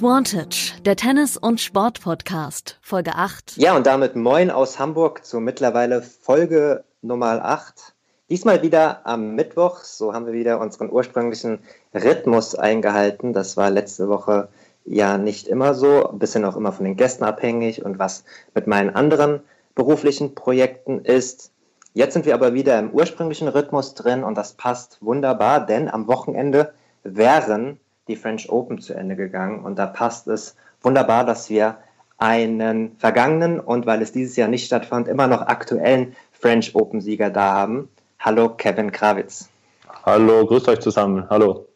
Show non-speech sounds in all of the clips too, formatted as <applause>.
Advantage, der Tennis- und Sport-Podcast, Folge 8. Ja, und damit moin aus Hamburg zu mittlerweile Folge Nummer 8. Diesmal wieder am Mittwoch, so haben wir wieder unseren ursprünglichen Rhythmus eingehalten. Das war letzte Woche ja nicht immer so, ein bisschen auch immer von den Gästen abhängig und was mit meinen anderen beruflichen Projekten ist. Jetzt sind wir aber wieder im ursprünglichen Rhythmus drin und das passt wunderbar, denn am Wochenende wären die French Open zu Ende gegangen und da passt es wunderbar, dass wir einen vergangenen und weil es dieses Jahr nicht stattfand, immer noch aktuellen French Open Sieger da haben. Hallo Kevin Krawitz. Hallo, grüßt euch zusammen. Hallo.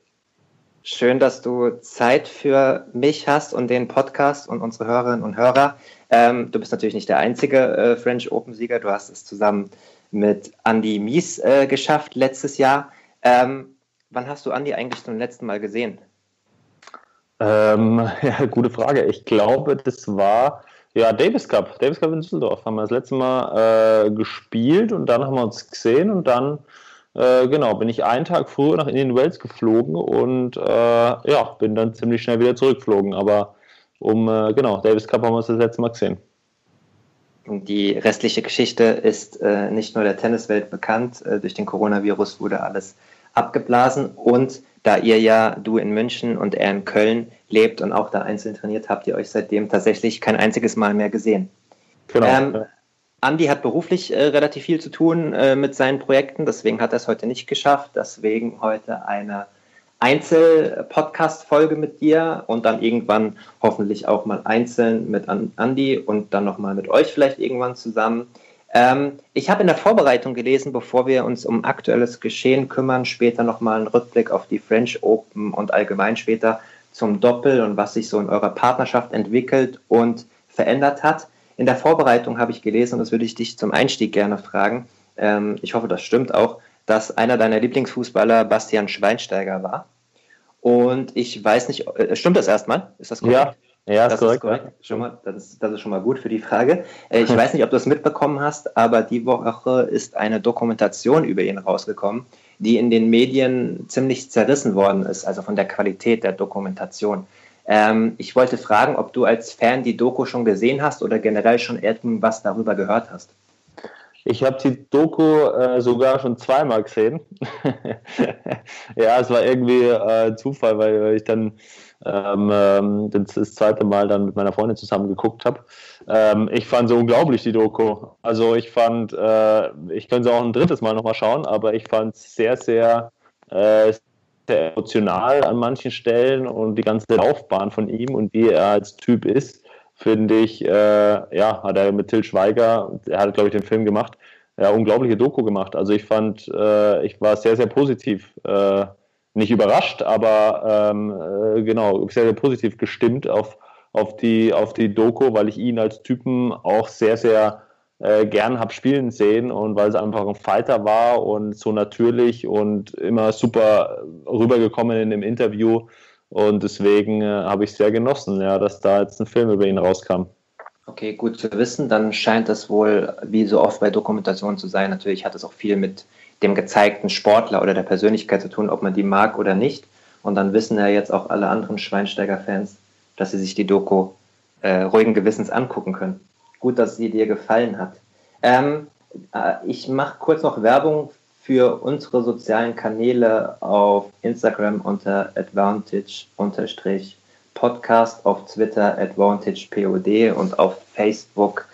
Schön, dass du Zeit für mich hast und den Podcast und unsere Hörerinnen und Hörer. Ähm, du bist natürlich nicht der einzige äh, French Open Sieger. Du hast es zusammen mit Andy Mies äh, geschafft letztes Jahr. Ähm, wann hast du Andy eigentlich zum letzten Mal gesehen? Ähm, <laughs> ja, gute Frage. Ich glaube, das war ja Davis Cup. Davis Cup in Düsseldorf haben wir das letzte Mal äh, gespielt und dann haben wir uns gesehen und dann äh, genau bin ich einen Tag früher nach Indian Wells geflogen und äh, ja bin dann ziemlich schnell wieder zurückgeflogen. Aber um äh, genau Davis Cup haben wir uns das letzte Mal gesehen. Die restliche Geschichte ist äh, nicht nur der Tenniswelt bekannt. Äh, durch den Coronavirus wurde alles abgeblasen und da ihr ja, du in München und er in Köln lebt und auch da einzeln trainiert, habt ihr euch seitdem tatsächlich kein einziges Mal mehr gesehen. Genau. Ähm, Andi hat beruflich äh, relativ viel zu tun äh, mit seinen Projekten, deswegen hat er es heute nicht geschafft. Deswegen heute eine Einzel-Podcast-Folge mit dir und dann irgendwann hoffentlich auch mal einzeln mit Andi und dann nochmal mit euch vielleicht irgendwann zusammen. Ähm, ich habe in der Vorbereitung gelesen, bevor wir uns um aktuelles Geschehen kümmern, später nochmal einen Rückblick auf die French Open und allgemein später zum Doppel und was sich so in eurer Partnerschaft entwickelt und verändert hat. In der Vorbereitung habe ich gelesen, und das würde ich dich zum Einstieg gerne fragen, ähm, ich hoffe, das stimmt auch, dass einer deiner Lieblingsfußballer Bastian Schweinsteiger war. Und ich weiß nicht, äh, stimmt das erstmal? Ist das korrekt? Ja, ja, das ist korrekt. Schon mal, das, ist, das ist schon mal gut für die Frage. Äh, ich <laughs> weiß nicht, ob du es mitbekommen hast, aber die Woche ist eine Dokumentation über ihn rausgekommen, die in den Medien ziemlich zerrissen worden ist, also von der Qualität der Dokumentation. Ähm, ich wollte fragen, ob du als Fan die Doku schon gesehen hast oder generell schon irgendwas darüber gehört hast. Ich habe die Doku äh, sogar schon zweimal gesehen. <laughs> ja, es war irgendwie äh, Zufall, weil ich dann ähm, ähm, das, zweite Mal dann mit meiner Freundin zusammen geguckt habe. Ähm, ich fand so unglaublich die Doku. Also ich fand, äh, ich könnte sie auch ein drittes Mal nochmal schauen, aber ich fand es sehr, sehr, äh, sehr emotional an manchen Stellen und die ganze Laufbahn von ihm und wie er als Typ ist, finde ich, äh, ja, hat er mit Till Schweiger, er hat, glaube ich, den Film gemacht, ja, unglaubliche Doku gemacht. Also ich fand, äh, ich war sehr, sehr positiv äh, nicht überrascht, aber ähm, äh, genau, sehr, sehr positiv gestimmt auf, auf, die, auf die Doku, weil ich ihn als Typen auch sehr, sehr äh, gern habe spielen sehen und weil es einfach ein Fighter war und so natürlich und immer super rübergekommen in dem Interview. Und deswegen äh, habe ich sehr genossen, ja, dass da jetzt ein Film über ihn rauskam. Okay, gut zu wissen. Dann scheint das wohl, wie so oft bei Dokumentationen zu sein. Natürlich hat es auch viel mit dem gezeigten Sportler oder der Persönlichkeit zu tun, ob man die mag oder nicht. Und dann wissen ja jetzt auch alle anderen Schweinsteiger-Fans, dass sie sich die Doku äh, ruhigen Gewissens angucken können. Gut, dass sie dir gefallen hat. Ähm, äh, ich mache kurz noch Werbung für unsere sozialen Kanäle auf Instagram unter advantage-podcast, auf Twitter advantagepod und auf Facebook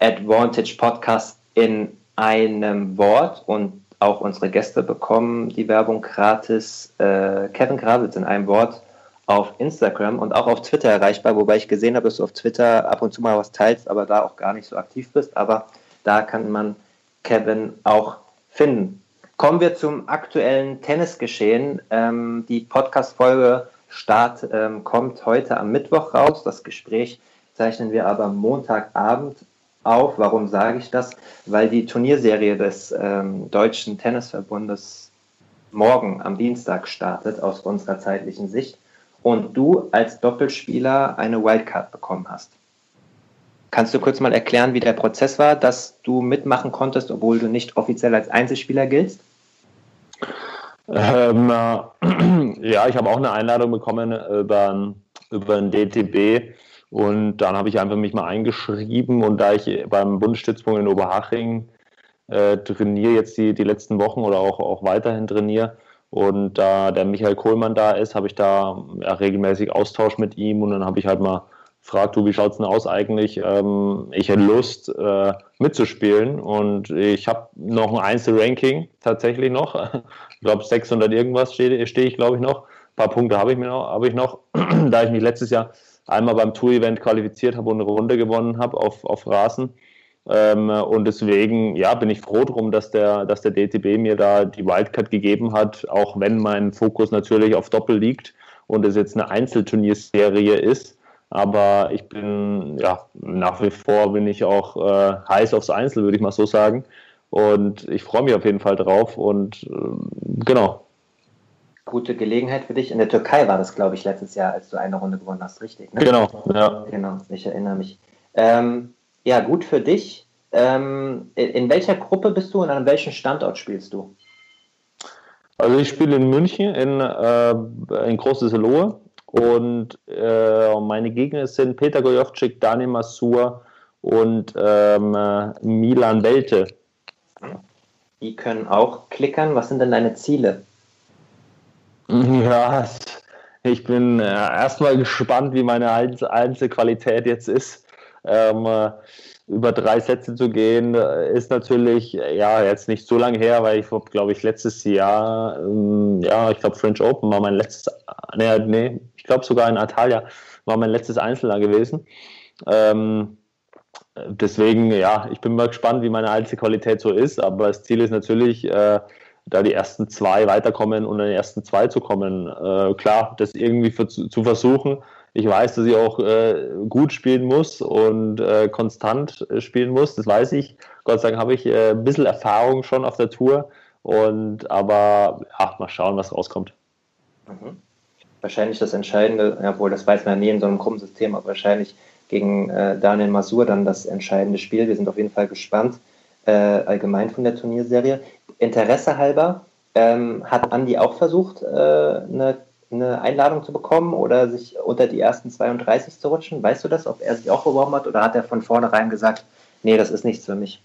Advantage Podcast in einem Wort und auch unsere Gäste bekommen die Werbung gratis. Äh, Kevin Grabitz in einem Wort auf Instagram und auch auf Twitter erreichbar, wobei ich gesehen habe, dass du auf Twitter ab und zu mal was teilst, aber da auch gar nicht so aktiv bist. Aber da kann man Kevin auch finden. Kommen wir zum aktuellen Tennisgeschehen. Ähm, die Podcast-Folge Start ähm, kommt heute am Mittwoch raus. Das Gespräch zeichnen wir aber Montagabend auf. Warum sage ich das? Weil die Turnierserie des ähm, Deutschen Tennisverbundes morgen am Dienstag startet aus unserer zeitlichen Sicht und du als Doppelspieler eine Wildcard bekommen hast. Kannst du kurz mal erklären, wie der Prozess war, dass du mitmachen konntest, obwohl du nicht offiziell als Einzelspieler giltst? Ähm, äh, <clears throat> ja, ich habe auch eine Einladung bekommen über über den DTB und dann habe ich einfach mich mal eingeschrieben und da ich beim Bundesstützpunkt in Oberhaching äh, trainiere jetzt die, die letzten Wochen oder auch, auch weiterhin trainiere und da der Michael Kohlmann da ist, habe ich da ja, regelmäßig Austausch mit ihm und dann habe ich halt mal gefragt, du, wie schaut es denn aus eigentlich? Ähm, ich hätte Lust äh, mitzuspielen und ich habe noch ein Einzelranking tatsächlich noch. Ich glaube 600 irgendwas stehe steh ich glaube ich noch. Ein paar Punkte habe ich, mir noch, hab ich noch, <clears throat> da ich mich letztes Jahr einmal beim Tour-Event qualifiziert habe und eine Runde gewonnen habe auf, auf Rasen. Ähm, und deswegen, ja, bin ich froh drum, dass der, dass der DTB mir da die Wildcard gegeben hat, auch wenn mein Fokus natürlich auf Doppel liegt und es jetzt eine Einzelturnierserie ist. Aber ich bin, ja, nach wie vor bin ich auch äh, heiß aufs Einzel, würde ich mal so sagen. Und ich freue mich auf jeden Fall drauf und äh, genau, gute Gelegenheit für dich. In der Türkei war das, glaube ich, letztes Jahr, als du eine Runde gewonnen hast, richtig? Ne? Genau, ja. Genau, ich erinnere mich. Ähm, ja, gut für dich. Ähm, in welcher Gruppe bist du und an welchem Standort spielst du? Also ich spiele in München, in, äh, in Großes Lohe und äh, meine Gegner sind Peter Gojovcik, Daniel Masur und ähm, Milan Welte. Die können auch klickern. Was sind denn deine Ziele? Ja, ich bin äh, erstmal gespannt, wie meine Einzelqualität jetzt ist. Ähm, äh, über drei Sätze zu gehen, äh, ist natürlich ja jetzt nicht so lange her, weil ich glaube ich letztes Jahr, ähm, ja, ich glaube French Open war mein letztes, nee, nee ich glaube sogar in Atalia war mein letztes Einzelner gewesen. Ähm, deswegen, ja, ich bin mal gespannt, wie meine Einzelqualität so ist, aber das Ziel ist natürlich, äh, da die ersten zwei weiterkommen und in den ersten zwei zu kommen. Äh, klar, das irgendwie für, zu versuchen. Ich weiß, dass ich auch äh, gut spielen muss und äh, konstant spielen muss, das weiß ich. Gott sei Dank habe ich äh, ein bisschen Erfahrung schon auf der Tour. Und aber ja, mal schauen, was rauskommt. Mhm. Wahrscheinlich das Entscheidende, obwohl das weiß man ja nie in so einem krummen System, aber wahrscheinlich gegen äh, Daniel Masur dann das entscheidende Spiel. Wir sind auf jeden Fall gespannt äh, allgemein von der Turnierserie. Interesse halber, ähm, hat Andi auch versucht, äh, eine, eine, Einladung zu bekommen oder sich unter die ersten 32 zu rutschen? Weißt du das, ob er sich auch beworben hat oder hat er von vornherein gesagt, nee, das ist nichts für mich?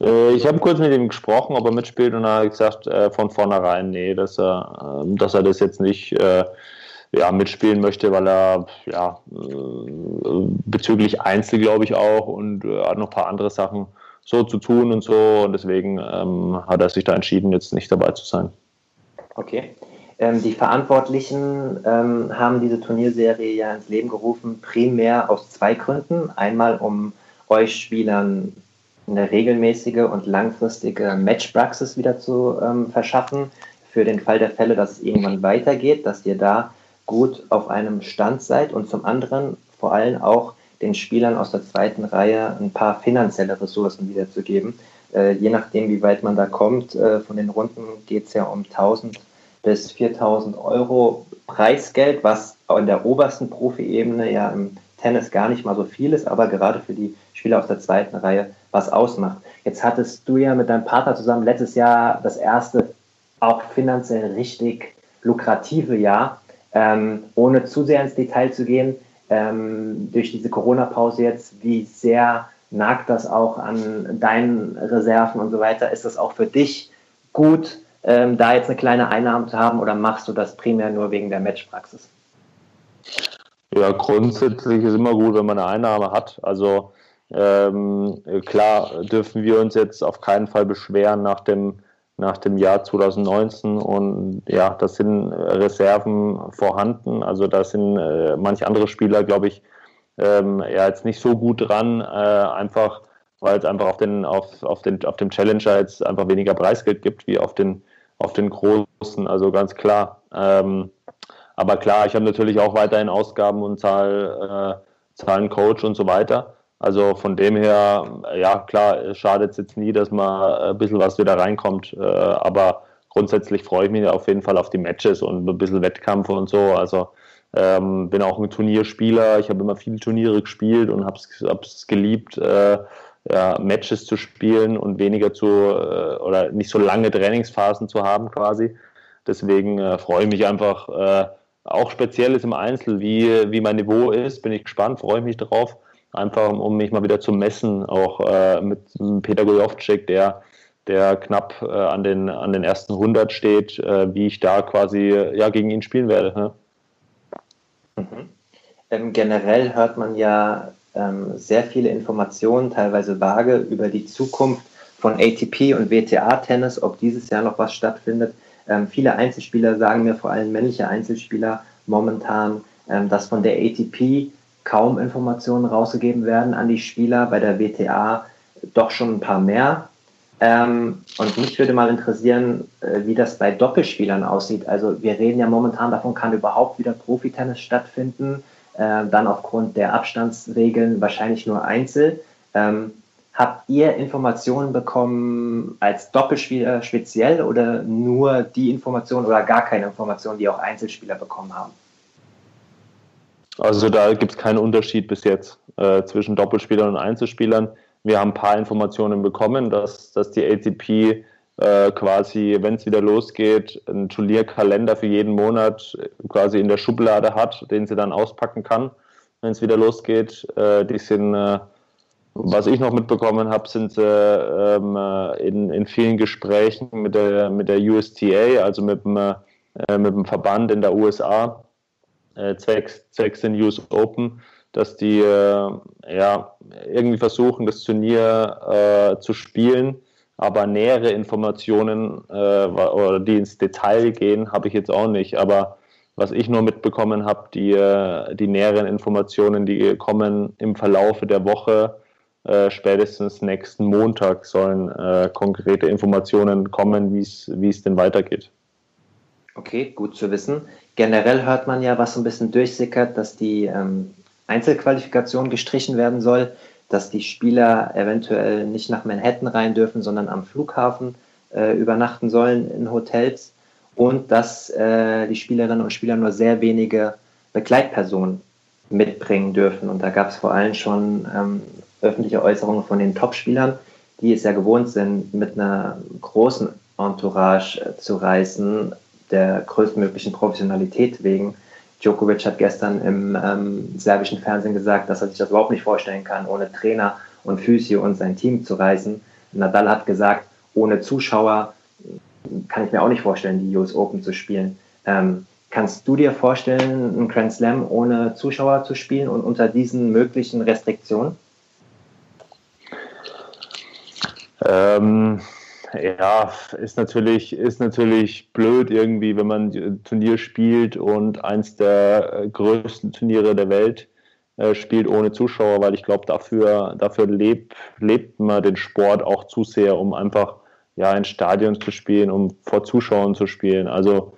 Äh, ich habe kurz mit ihm gesprochen, ob er mitspielt und er hat gesagt, äh, von vornherein, nee, dass er, äh, dass er das jetzt nicht äh, ja, mitspielen möchte, weil er ja, äh, bezüglich Einzel, glaube ich, auch und hat noch ein paar andere Sachen so zu tun und so. Und deswegen ähm, hat er sich da entschieden, jetzt nicht dabei zu sein. Okay. Ähm, die Verantwortlichen ähm, haben diese Turnierserie ja ins Leben gerufen, primär aus zwei Gründen. Einmal, um euch Spielern eine regelmäßige und langfristige Matchpraxis wieder zu ähm, verschaffen, für den Fall der Fälle, dass es irgendwann weitergeht, dass ihr da gut auf einem Stand seid und zum anderen vor allem auch den Spielern aus der zweiten Reihe ein paar finanzielle Ressourcen wiederzugeben. Äh, je nachdem, wie weit man da kommt, äh, von den Runden geht es ja um 1000 bis 4000 Euro Preisgeld, was in der obersten Profi-Ebene ja im Tennis gar nicht mal so viel ist, aber gerade für die Spieler aus der zweiten Reihe was ausmacht. Jetzt hattest du ja mit deinem Partner zusammen letztes Jahr das erste auch finanziell richtig lukrative Jahr. Ähm, ohne zu sehr ins Detail zu gehen, ähm, durch diese Corona-Pause jetzt, wie sehr nagt das auch an deinen Reserven und so weiter? Ist das auch für dich gut, ähm, da jetzt eine kleine Einnahme zu haben oder machst du das primär nur wegen der Matchpraxis? Ja, grundsätzlich ist immer gut, wenn man eine Einnahme hat. Also ähm, klar dürfen wir uns jetzt auf keinen Fall beschweren nach dem nach dem Jahr 2019 und ja, da sind Reserven vorhanden. Also da sind äh, manche andere Spieler, glaube ich, ähm, ja jetzt nicht so gut dran, äh, einfach weil es einfach auf den auf, auf den auf dem Challenger jetzt einfach weniger Preisgeld gibt wie auf den auf den großen. Also ganz klar. Ähm, aber klar, ich habe natürlich auch weiterhin Ausgaben und zahle äh, zahlen Coach und so weiter. Also von dem her, ja klar, schadet es jetzt nie, dass mal ein bisschen was wieder reinkommt. Äh, aber grundsätzlich freue ich mich auf jeden Fall auf die Matches und ein bisschen Wettkampf und so. Also ähm, bin auch ein Turnierspieler. Ich habe immer viele Turniere gespielt und habe es geliebt, äh, ja, Matches zu spielen und weniger zu äh, oder nicht so lange Trainingsphasen zu haben quasi. Deswegen äh, freue ich mich einfach, äh, auch speziell ist im Einzel, wie, wie mein Niveau ist, bin ich gespannt, freue mich drauf. Einfach um mich mal wieder zu messen, auch äh, mit Peter Gojovcik, der, der knapp äh, an, den, an den ersten 100 steht, äh, wie ich da quasi ja, gegen ihn spielen werde. Ne? Mhm. Ähm, generell hört man ja ähm, sehr viele Informationen, teilweise vage, über die Zukunft von ATP und WTA-Tennis, ob dieses Jahr noch was stattfindet. Ähm, viele Einzelspieler sagen mir, vor allem männliche Einzelspieler, momentan, ähm, dass von der ATP kaum Informationen rausgegeben werden an die Spieler, bei der WTA doch schon ein paar mehr. Ähm, und mich würde mal interessieren, äh, wie das bei Doppelspielern aussieht. Also wir reden ja momentan davon, kann überhaupt wieder Profitennis stattfinden. Äh, dann aufgrund der Abstandsregeln wahrscheinlich nur Einzel. Ähm, habt ihr Informationen bekommen als Doppelspieler speziell oder nur die Informationen oder gar keine Informationen, die auch Einzelspieler bekommen haben? Also da gibt es keinen Unterschied bis jetzt äh, zwischen Doppelspielern und Einzelspielern. Wir haben ein paar Informationen bekommen, dass, dass die ATP äh, quasi, wenn es wieder losgeht, einen Turnierkalender für jeden Monat quasi in der Schublade hat, den sie dann auspacken kann, wenn es wieder losgeht. Äh, die sind, äh, was ich noch mitbekommen habe, sind sie ähm, äh, in, in vielen Gesprächen mit der, mit der USTA, also mit dem, äh, mit dem Verband in der USA, äh, zwecks, zwecks den US Open, dass die ja irgendwie versuchen, das Turnier zu spielen aber nähere Informationen äh, oder die ins Detail gehen, habe ich jetzt auch nicht. Aber was ich nur mitbekommen habe, die, äh, die näheren Informationen, die kommen im Verlaufe der Woche, äh, spätestens nächsten Montag sollen äh, konkrete Informationen kommen, wie es denn weitergeht. Okay, gut zu wissen. Generell hört man ja, was so ein bisschen durchsickert, dass die ähm, Einzelqualifikation gestrichen werden soll dass die Spieler eventuell nicht nach Manhattan rein dürfen, sondern am Flughafen äh, übernachten sollen in Hotels und dass äh, die Spielerinnen und Spieler nur sehr wenige Begleitpersonen mitbringen dürfen. Und da gab es vor allem schon ähm, öffentliche Äußerungen von den Topspielern, die es ja gewohnt sind, mit einer großen Entourage äh, zu reisen, der größtmöglichen Professionalität wegen Djokovic hat gestern im ähm, serbischen Fernsehen gesagt, dass er sich das überhaupt nicht vorstellen kann, ohne Trainer und Physio und sein Team zu reisen. Nadal hat gesagt, ohne Zuschauer kann ich mir auch nicht vorstellen, die US Open zu spielen. Ähm, kannst du dir vorstellen, einen Grand Slam ohne Zuschauer zu spielen und unter diesen möglichen Restriktionen? Ähm, ja, ist natürlich, ist natürlich blöd irgendwie, wenn man ein Turnier spielt und eins der äh, größten Turniere der Welt äh, spielt ohne Zuschauer, weil ich glaube, dafür, dafür lebt, lebt man den Sport auch zu sehr, um einfach ja, in Stadion zu spielen, um vor Zuschauern zu spielen. Also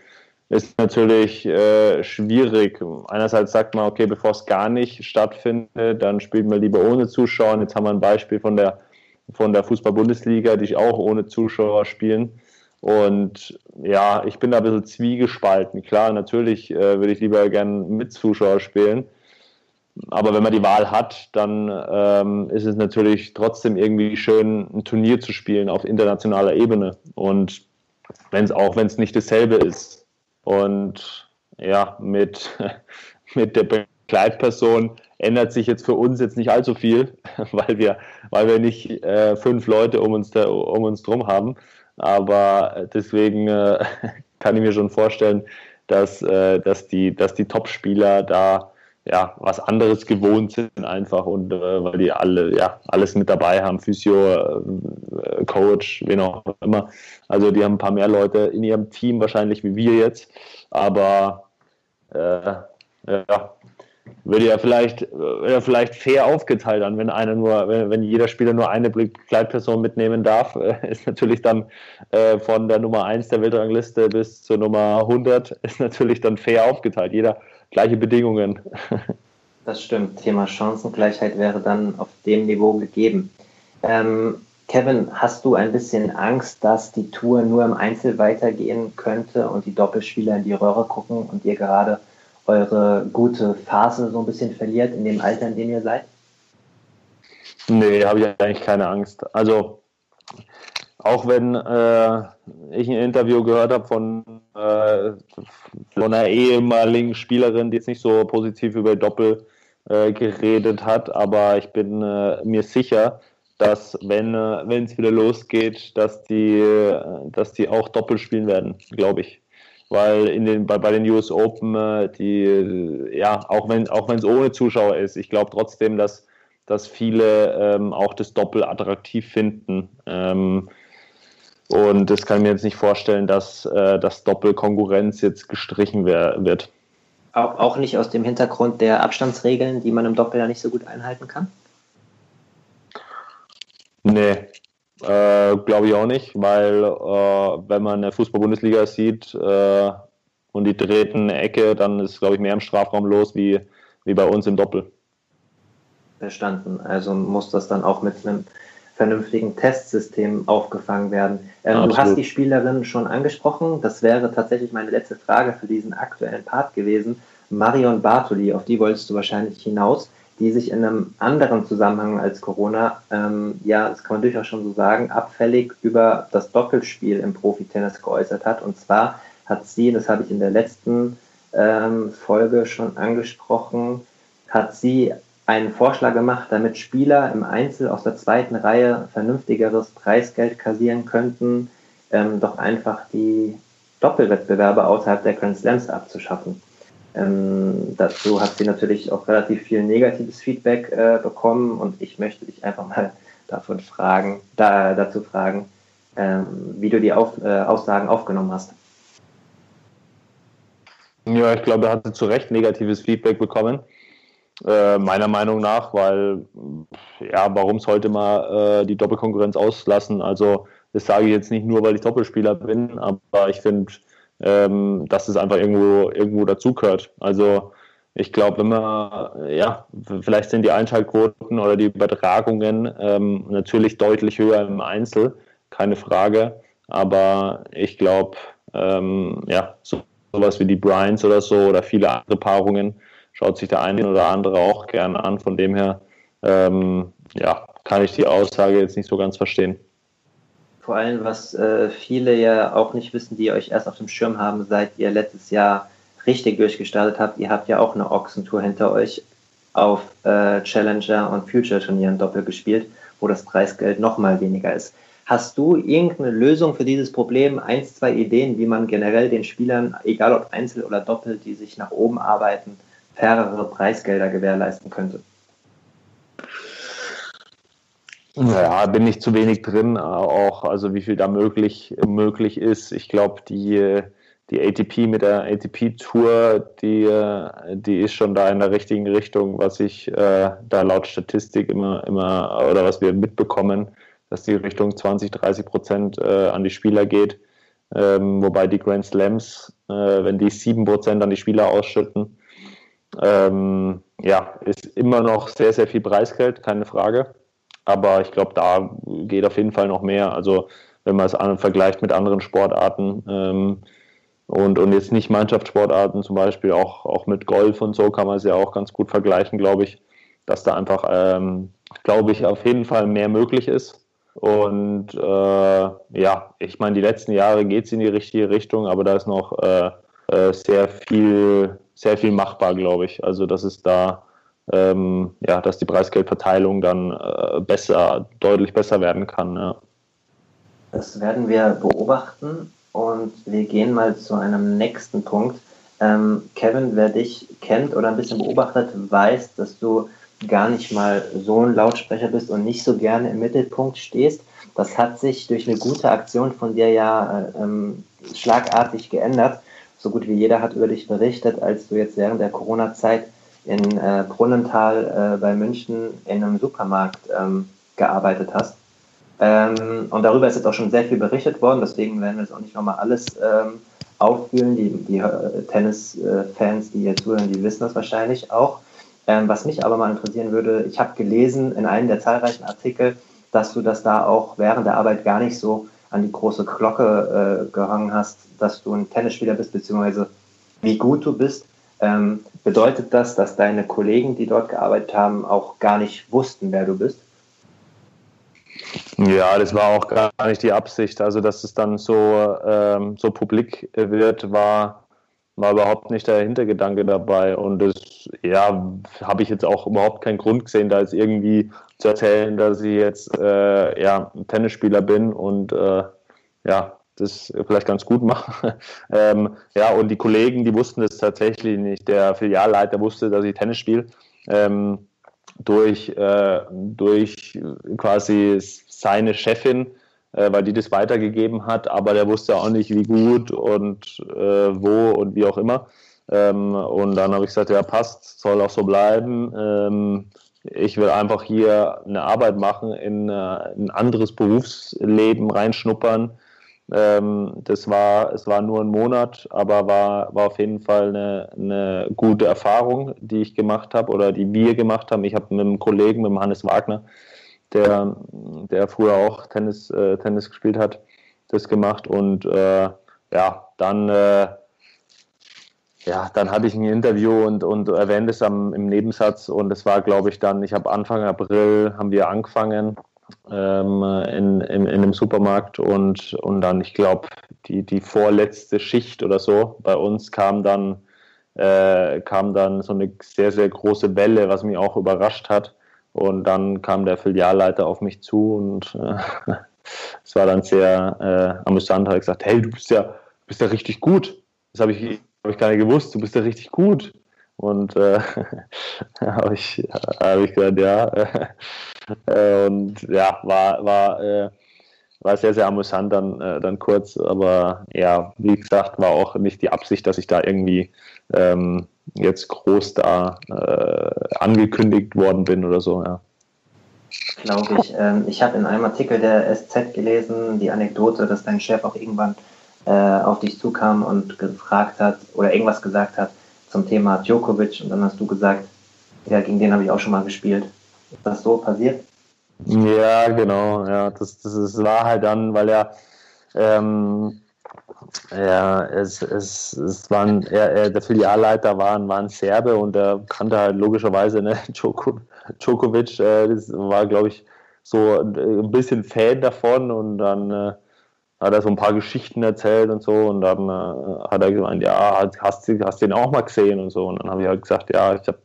ist natürlich äh, schwierig. Einerseits sagt man, okay, bevor es gar nicht stattfindet, dann spielt man lieber ohne Zuschauer. Jetzt haben wir ein Beispiel von der von der Fußball-Bundesliga, die auch ohne Zuschauer spielen. Und ja, ich bin da ein bisschen zwiegespalten. Klar, natürlich äh, würde ich lieber gern mit Zuschauer spielen. Aber wenn man die Wahl hat, dann ähm, ist es natürlich trotzdem irgendwie schön, ein Turnier zu spielen auf internationaler Ebene. Und wenn es auch, wenn es nicht dasselbe ist. Und ja, mit, <laughs> mit der Begleitperson ändert sich jetzt für uns jetzt nicht allzu viel, <laughs> weil wir, weil wir nicht äh, fünf Leute um uns, da, um uns drum haben. Aber deswegen äh, <laughs> kann ich mir schon vorstellen, dass, äh, dass die, dass die Top-Spieler da ja, was anderes gewohnt sind einfach und äh, weil die alle ja alles mit dabei haben, Physio, äh, Coach, wen auch immer. Also die haben ein paar mehr Leute in ihrem Team wahrscheinlich wie wir jetzt, aber äh, ja, würde ja vielleicht, ja vielleicht fair aufgeteilt an, wenn einer nur, wenn, wenn jeder Spieler nur eine Begleitperson mitnehmen darf, äh, <laughs> ist natürlich dann äh, von der Nummer 1 der Weltrangliste bis zur Nummer 100 <laughs> ist natürlich dann fair aufgeteilt. Jeder gleiche Bedingungen. <laughs> Das stimmt. Thema Chancengleichheit wäre dann auf dem Niveau gegeben. Ähm, Kevin, hast du ein bisschen Angst, dass die Tour nur im Einzel weitergehen könnte und die Doppelspieler in die Röhre gucken und ihr gerade eure gute Phase so ein bisschen verliert in dem Alter, in dem ihr seid? Nee, habe ich eigentlich keine Angst. Also auch wenn äh, ich ein Interview gehört habe von, äh, von einer ehemaligen Spielerin, die jetzt nicht so positiv über Doppel äh, geredet hat, aber ich bin äh, mir sicher, dass wenn äh, es wieder losgeht, dass die äh, dass die auch Doppel spielen werden, glaube ich, weil in den bei, bei den US Open äh, die ja auch wenn auch es ohne Zuschauer ist, ich glaube trotzdem, dass dass viele ähm, auch das Doppel attraktiv finden. Ähm, und das kann ich mir jetzt nicht vorstellen, dass äh, das Doppelkonkurrenz jetzt gestrichen wär, wird. Auch, auch nicht aus dem Hintergrund der Abstandsregeln, die man im Doppel ja nicht so gut einhalten kann? Nee, äh, glaube ich auch nicht, weil äh, wenn man eine Fußball-Bundesliga sieht äh, und die treten eine Ecke, dann ist, glaube ich, mehr im Strafraum los wie, wie bei uns im Doppel. Verstanden. Also muss das dann auch mit einem vernünftigen Testsystem aufgefangen werden. Ähm, du hast die Spielerin schon angesprochen. Das wäre tatsächlich meine letzte Frage für diesen aktuellen Part gewesen. Marion Bartoli, auf die wolltest du wahrscheinlich hinaus, die sich in einem anderen Zusammenhang als Corona, ähm, ja, das kann man durchaus schon so sagen, abfällig über das Doppelspiel im Profitennis geäußert hat. Und zwar hat sie, das habe ich in der letzten ähm, Folge schon angesprochen, hat sie einen Vorschlag gemacht, damit Spieler im Einzel aus der zweiten Reihe vernünftigeres Preisgeld kassieren könnten, ähm, doch einfach die Doppelwettbewerbe außerhalb der Grand Slams abzuschaffen. Ähm, dazu hat sie natürlich auch relativ viel negatives Feedback äh, bekommen und ich möchte dich einfach mal <laughs> davon fragen, da, dazu fragen, ähm, wie du die auf, äh, Aussagen aufgenommen hast. Ja, ich glaube, er hatte zu Recht negatives Feedback bekommen. Äh, meiner Meinung nach, weil, ja, warum sollte man äh, die Doppelkonkurrenz auslassen? Also, das sage ich jetzt nicht nur, weil ich Doppelspieler bin, aber ich finde, ähm, dass es einfach irgendwo, irgendwo dazugehört. Also, ich glaube, wenn man, ja, vielleicht sind die Einschaltquoten oder die Übertragungen ähm, natürlich deutlich höher im Einzel, keine Frage. Aber ich glaube, ähm, ja, so, sowas wie die Bryans oder so oder viele andere Paarungen, schaut sich der eine oder andere auch gerne an. Von dem her, ähm, ja, kann ich die Aussage jetzt nicht so ganz verstehen. Vor allem, was äh, viele ja auch nicht wissen, die euch erst auf dem Schirm haben, seit ihr letztes Jahr richtig durchgestartet habt. Ihr habt ja auch eine Ochsentour hinter euch auf äh, Challenger und Future Turnieren doppelt gespielt, wo das Preisgeld noch mal weniger ist. Hast du irgendeine Lösung für dieses Problem? Eins, zwei Ideen, wie man generell den Spielern, egal ob Einzel oder Doppel, die sich nach oben arbeiten, fairere Preisgelder gewährleisten könnte? Naja, bin ich zu wenig drin, auch also wie viel da möglich, möglich ist. Ich glaube, die, die ATP mit der ATP-Tour, die, die ist schon da in der richtigen Richtung, was ich äh, da laut Statistik immer, immer oder was wir mitbekommen, dass die Richtung 20, 30 Prozent äh, an die Spieler geht. Ähm, wobei die Grand Slams, äh, wenn die 7 Prozent an die Spieler ausschütten, ähm, ja, ist immer noch sehr, sehr viel Preisgeld, keine Frage. Aber ich glaube, da geht auf jeden Fall noch mehr. Also wenn man es an, vergleicht mit anderen Sportarten ähm, und, und jetzt nicht Mannschaftssportarten, zum Beispiel auch, auch mit Golf und so kann man es ja auch ganz gut vergleichen, glaube ich, dass da einfach, ähm, glaube ich, auf jeden Fall mehr möglich ist. Und äh, ja, ich meine, die letzten Jahre geht es in die richtige Richtung, aber da ist noch äh, äh, sehr viel sehr viel machbar, glaube ich. Also dass es da ähm, ja, dass die Preisgeldverteilung dann äh, besser, deutlich besser werden kann. Ja. Das werden wir beobachten und wir gehen mal zu einem nächsten Punkt. Ähm, Kevin, wer dich kennt oder ein bisschen beobachtet, weiß, dass du gar nicht mal so ein Lautsprecher bist und nicht so gerne im Mittelpunkt stehst. Das hat sich durch eine gute Aktion von dir ja äh, ähm, schlagartig geändert so gut wie jeder hat über dich berichtet, als du jetzt während der Corona-Zeit in äh, Brunnenthal äh, bei München in einem Supermarkt ähm, gearbeitet hast. Ähm, und darüber ist jetzt auch schon sehr viel berichtet worden, deswegen werden wir jetzt auch nicht nochmal alles ähm, auffühlen. Die, die äh, Tennis-Fans, die hier zuhören, die wissen das wahrscheinlich auch. Ähm, was mich aber mal interessieren würde, ich habe gelesen in einem der zahlreichen Artikel, dass du das da auch während der Arbeit gar nicht so an die große Glocke äh, gehangen hast, dass du ein Tennisspieler bist, beziehungsweise wie gut du bist, ähm, bedeutet das, dass deine Kollegen, die dort gearbeitet haben, auch gar nicht wussten, wer du bist? Ja, das war auch gar nicht die Absicht. Also, dass es dann so, ähm, so publik wird, war, war überhaupt nicht der Hintergedanke dabei. Und das, ja, habe ich jetzt auch überhaupt keinen Grund gesehen, da jetzt irgendwie zu erzählen, dass ich jetzt äh, ja, Tennisspieler bin und äh, ja, das vielleicht ganz gut mache. <laughs> ähm, ja, und die Kollegen, die wussten das tatsächlich nicht. Der Filialleiter wusste, dass ich Tennis spiele. Ähm, durch, äh, durch quasi seine Chefin, äh, weil die das weitergegeben hat, aber der wusste auch nicht, wie gut und äh, wo und wie auch immer. Ähm, und dann habe ich gesagt, ja, passt, soll auch so bleiben. Ähm, ich will einfach hier eine Arbeit machen, in, äh, ein anderes Berufsleben reinschnuppern. Ähm, das war, es war nur ein Monat, aber war, war auf jeden Fall eine, eine gute Erfahrung, die ich gemacht habe oder die wir gemacht haben. Ich habe mit einem Kollegen, mit dem Hannes Wagner, der, der früher auch Tennis, äh, Tennis gespielt hat, das gemacht. Und äh, ja, dann, äh, ja, dann hatte ich ein Interview und, und erwähnte es am, im Nebensatz. Und es war, glaube ich, dann, ich habe Anfang April haben wir angefangen ähm, in, in, in einem Supermarkt und, und dann, ich glaube, die, die vorletzte Schicht oder so bei uns kam dann, äh, kam dann so eine sehr, sehr große Welle, was mich auch überrascht hat. Und dann kam der Filialleiter auf mich zu und äh, <laughs> es war dann sehr äh, amüsant. Hat gesagt, hey, du bist ja, bist ja richtig gut. Das habe ich, hab ich gar nicht gewusst. Du bist ja richtig gut. Und äh, <laughs> habe ich, hab ich gesagt, ja. <laughs> Äh, und ja, war, war, äh, war sehr, sehr amüsant dann, äh, dann kurz. Aber ja, wie gesagt, war auch nicht die Absicht, dass ich da irgendwie ähm, jetzt groß da äh, angekündigt worden bin oder so, ja. Glaube ich. Ähm, ich habe in einem Artikel der SZ gelesen, die Anekdote, dass dein Chef auch irgendwann auf dich zukam und gefragt hat oder irgendwas gesagt hat zum Thema Djokovic und dann hast du gesagt, ja, gegen den habe ich auch schon mal gespielt. Ist das so passiert? Ja, genau. Ja, das, das, das war halt dann, weil er ähm, ja, es, es, es waren, er, er, der Filialleiter war, war ein Serbe und er kannte halt logischerweise ne, <laughs> Djokovic. Äh, das war, glaube ich, so ein bisschen Fan davon und dann äh, hat er so ein paar Geschichten erzählt und so und dann äh, hat er gemeint, ja, hast du hast den auch mal gesehen und so und dann habe ich halt gesagt, ja, ich habe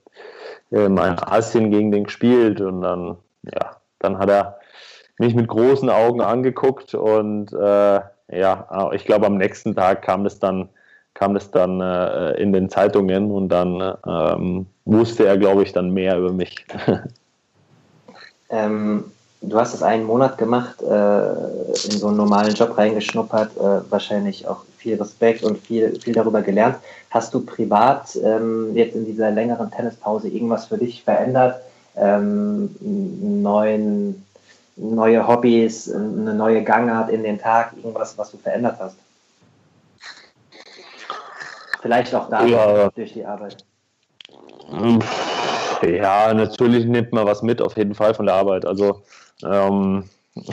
äh, in Asien gegen den gespielt und dann, ja, dann hat er mich mit großen Augen angeguckt und äh, ja, ich glaube, am nächsten Tag kam das dann, kam das dann äh, in den Zeitungen und dann ähm, wusste er, glaube ich, dann mehr über mich. <laughs> ähm, du hast es einen Monat gemacht, äh, in so einen normalen Job reingeschnuppert, äh, wahrscheinlich auch viel Respekt und viel, viel darüber gelernt. Hast du privat ähm, jetzt in dieser längeren Tennispause irgendwas für dich verändert? Ähm, neuen neue Hobbys, eine neue Gangart in den Tag, irgendwas, was du verändert hast? Vielleicht auch da ja. durch die Arbeit. Ja, natürlich nimmt man was mit, auf jeden Fall von der Arbeit. Also, ähm, <laughs>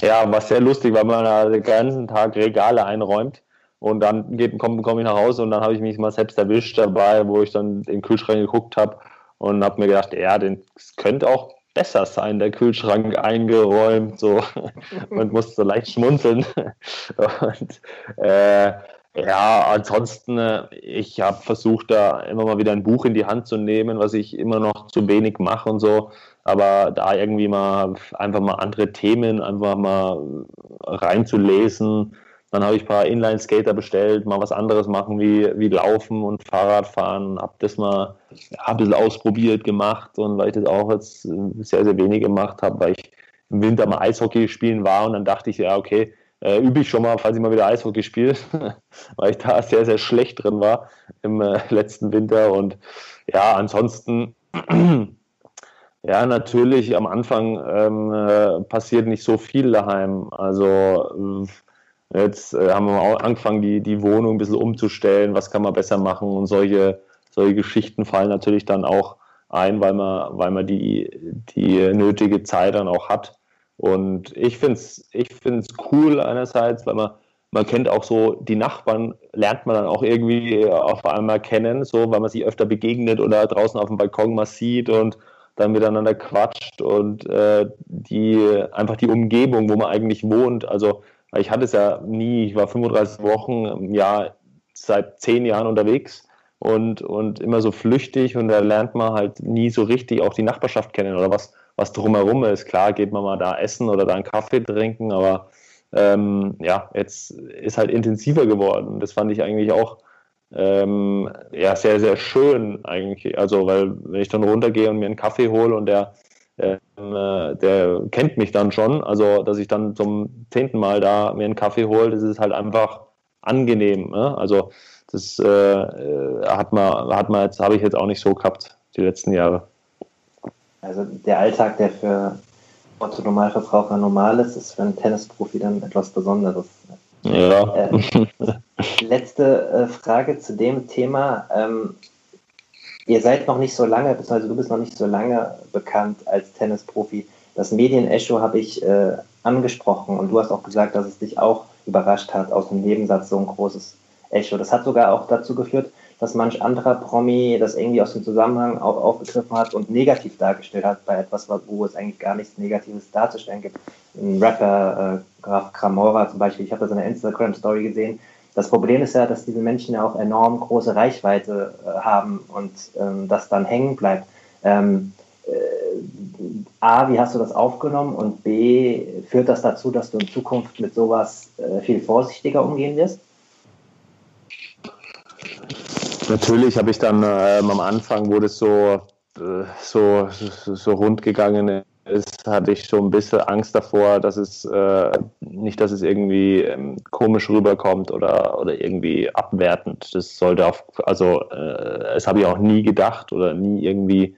ja, was sehr lustig, weil man den ganzen Tag Regale einräumt und dann komme komm ich nach Hause und dann habe ich mich mal selbst erwischt dabei, wo ich dann in den Kühlschrank geguckt habe und habe mir gedacht, ja, das könnte auch besser sein, der Kühlschrank eingeräumt, so <laughs> und musste leicht schmunzeln. <laughs> Und äh, ja, ansonsten, äh, ich habe versucht, da immer mal wieder ein Buch in die Hand zu nehmen, was ich immer noch zu wenig mache und so. Aber da irgendwie mal einfach mal andere Themen einfach mal reinzulesen, dann habe ich ein paar Inline-Skater bestellt, mal was anderes machen wie, wie Laufen und Fahrradfahren. Habe das mal ja, ein bisschen ausprobiert, gemacht. Und weil ich das auch jetzt sehr, sehr wenig gemacht habe, weil ich im Winter mal Eishockey spielen war. Und dann dachte ich, ja, okay, äh, übe ich schon mal, falls ich mal wieder Eishockey spiele, <laughs> weil ich da sehr, sehr schlecht drin war im äh, letzten Winter. Und ja, ansonsten, <clears throat> ja, natürlich am Anfang ähm, äh, passiert nicht so viel daheim. Also äh, Jetzt äh, haben wir auch angefangen, die, die Wohnung ein bisschen umzustellen, was kann man besser machen und solche, solche Geschichten fallen natürlich dann auch ein, weil man, weil man die, die nötige Zeit dann auch hat. Und ich finde es ich find's cool einerseits, weil man, man kennt auch so die Nachbarn, lernt man dann auch irgendwie auf einmal kennen, so weil man sich öfter begegnet oder draußen auf dem Balkon mal sieht und dann miteinander quatscht und äh, die einfach die Umgebung, wo man eigentlich wohnt. Also ich hatte es ja nie, ich war 35 Wochen im Jahr seit zehn Jahren unterwegs und, und immer so flüchtig und da lernt man halt nie so richtig auch die Nachbarschaft kennen oder was, was drumherum ist. Klar geht man mal da essen oder da einen Kaffee trinken, aber ähm, ja, jetzt ist halt intensiver geworden. Das fand ich eigentlich auch ähm, ja, sehr, sehr schön eigentlich. Also, weil wenn ich dann runtergehe und mir einen Kaffee hole und der, äh, der kennt mich dann schon, also dass ich dann zum zehnten Mal da mir einen Kaffee hole, das ist halt einfach angenehm. Ne? Also das äh, hat man, hat man jetzt, habe ich jetzt auch nicht so gehabt, die letzten Jahre. Also der Alltag, der für Otto Normalverbraucher normal ist, ist für einen Tennisprofi dann etwas Besonderes. Ja. Äh, letzte äh, Frage zu dem Thema. Ähm, ihr seid noch nicht so lange, beziehungsweise du bist noch nicht so lange bekannt als Tennisprofi. Das Medienecho habe ich äh, angesprochen und du hast auch gesagt, dass es dich auch überrascht hat, aus dem Nebensatz so ein großes Echo. Das hat sogar auch dazu geführt, dass manch anderer Promi das irgendwie aus dem Zusammenhang auch aufgegriffen hat und negativ dargestellt hat bei etwas, wo es eigentlich gar nichts Negatives darzustellen gibt. Ein Rapper, äh, Graf Kramora zum Beispiel, ich habe das in der Instagram-Story gesehen. Das Problem ist ja, dass diese Menschen ja auch enorm große Reichweite äh, haben und ähm, das dann hängen bleibt. Ähm, äh, A, wie hast du das aufgenommen? Und B, führt das dazu, dass du in Zukunft mit sowas äh, viel vorsichtiger umgehen wirst? Natürlich habe ich dann ähm, am Anfang, wo das so, äh, so, so rund gegangen ist, hatte ich so ein bisschen Angst davor, dass es äh, nicht, dass es irgendwie ähm, komisch rüberkommt oder, oder irgendwie abwertend. Das sollte auf, also äh, das habe ich auch nie gedacht oder nie irgendwie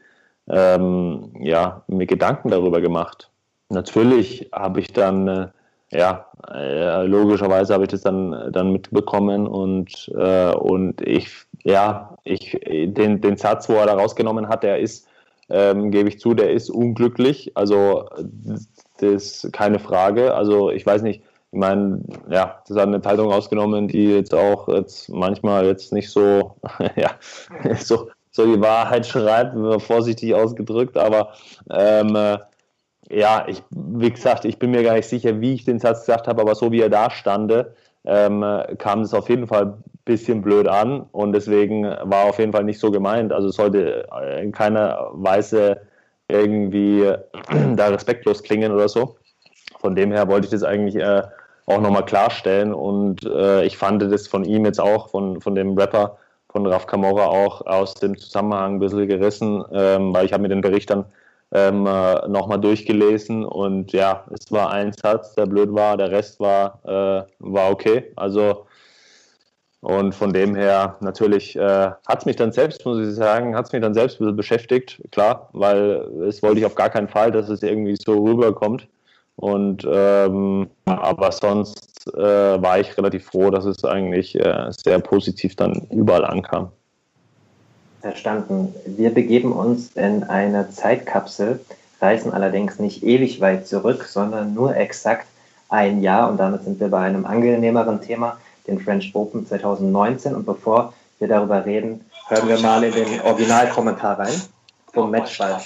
ähm, ja, mir Gedanken darüber gemacht. Natürlich habe ich dann äh, ja, äh, logischerweise habe ich das dann, dann mitbekommen und, äh, und ich, ja, ich, den, den Satz, wo er da rausgenommen hat, der ist, ähm, gebe ich zu, der ist unglücklich. Also, das ist keine Frage. Also, ich weiß nicht, ich meine, ja, das hat eine Zeitung rausgenommen, die jetzt auch jetzt manchmal jetzt nicht so, <laughs> ja, so, so die Wahrheit schreibt, vorsichtig ausgedrückt, aber ähm, äh, ja, ich, wie gesagt, ich bin mir gar nicht sicher, wie ich den Satz gesagt habe, aber so wie er da stande, ähm, kam es auf jeden Fall bisschen blöd an und deswegen war auf jeden Fall nicht so gemeint. Also sollte in keiner Weise irgendwie <clears throat> da respektlos klingen oder so. Von dem her wollte ich das eigentlich äh, auch nochmal klarstellen und äh, ich fand das von ihm jetzt auch, von, von dem Rapper, von Raf Kamora auch aus dem Zusammenhang ein bisschen gerissen, ähm, weil ich habe mir den Bericht dann ähm, äh, nochmal durchgelesen und ja, es war ein Satz, der blöd war, der Rest war, äh, war okay. Also und von dem her natürlich äh, hat es mich dann selbst, muss ich sagen, hat es mich dann selbst beschäftigt, klar, weil es wollte ich auf gar keinen Fall, dass es irgendwie so rüberkommt. Und ähm, aber sonst äh, war ich relativ froh, dass es eigentlich äh, sehr positiv dann überall ankam. Verstanden. Wir begeben uns in eine Zeitkapsel, reisen allerdings nicht ewig weit zurück, sondern nur exakt ein Jahr und damit sind wir bei einem angenehmeren Thema, den French Open 2019. Und bevor wir darüber reden, hören wir mal in den Originalkommentar rein vom Matchball.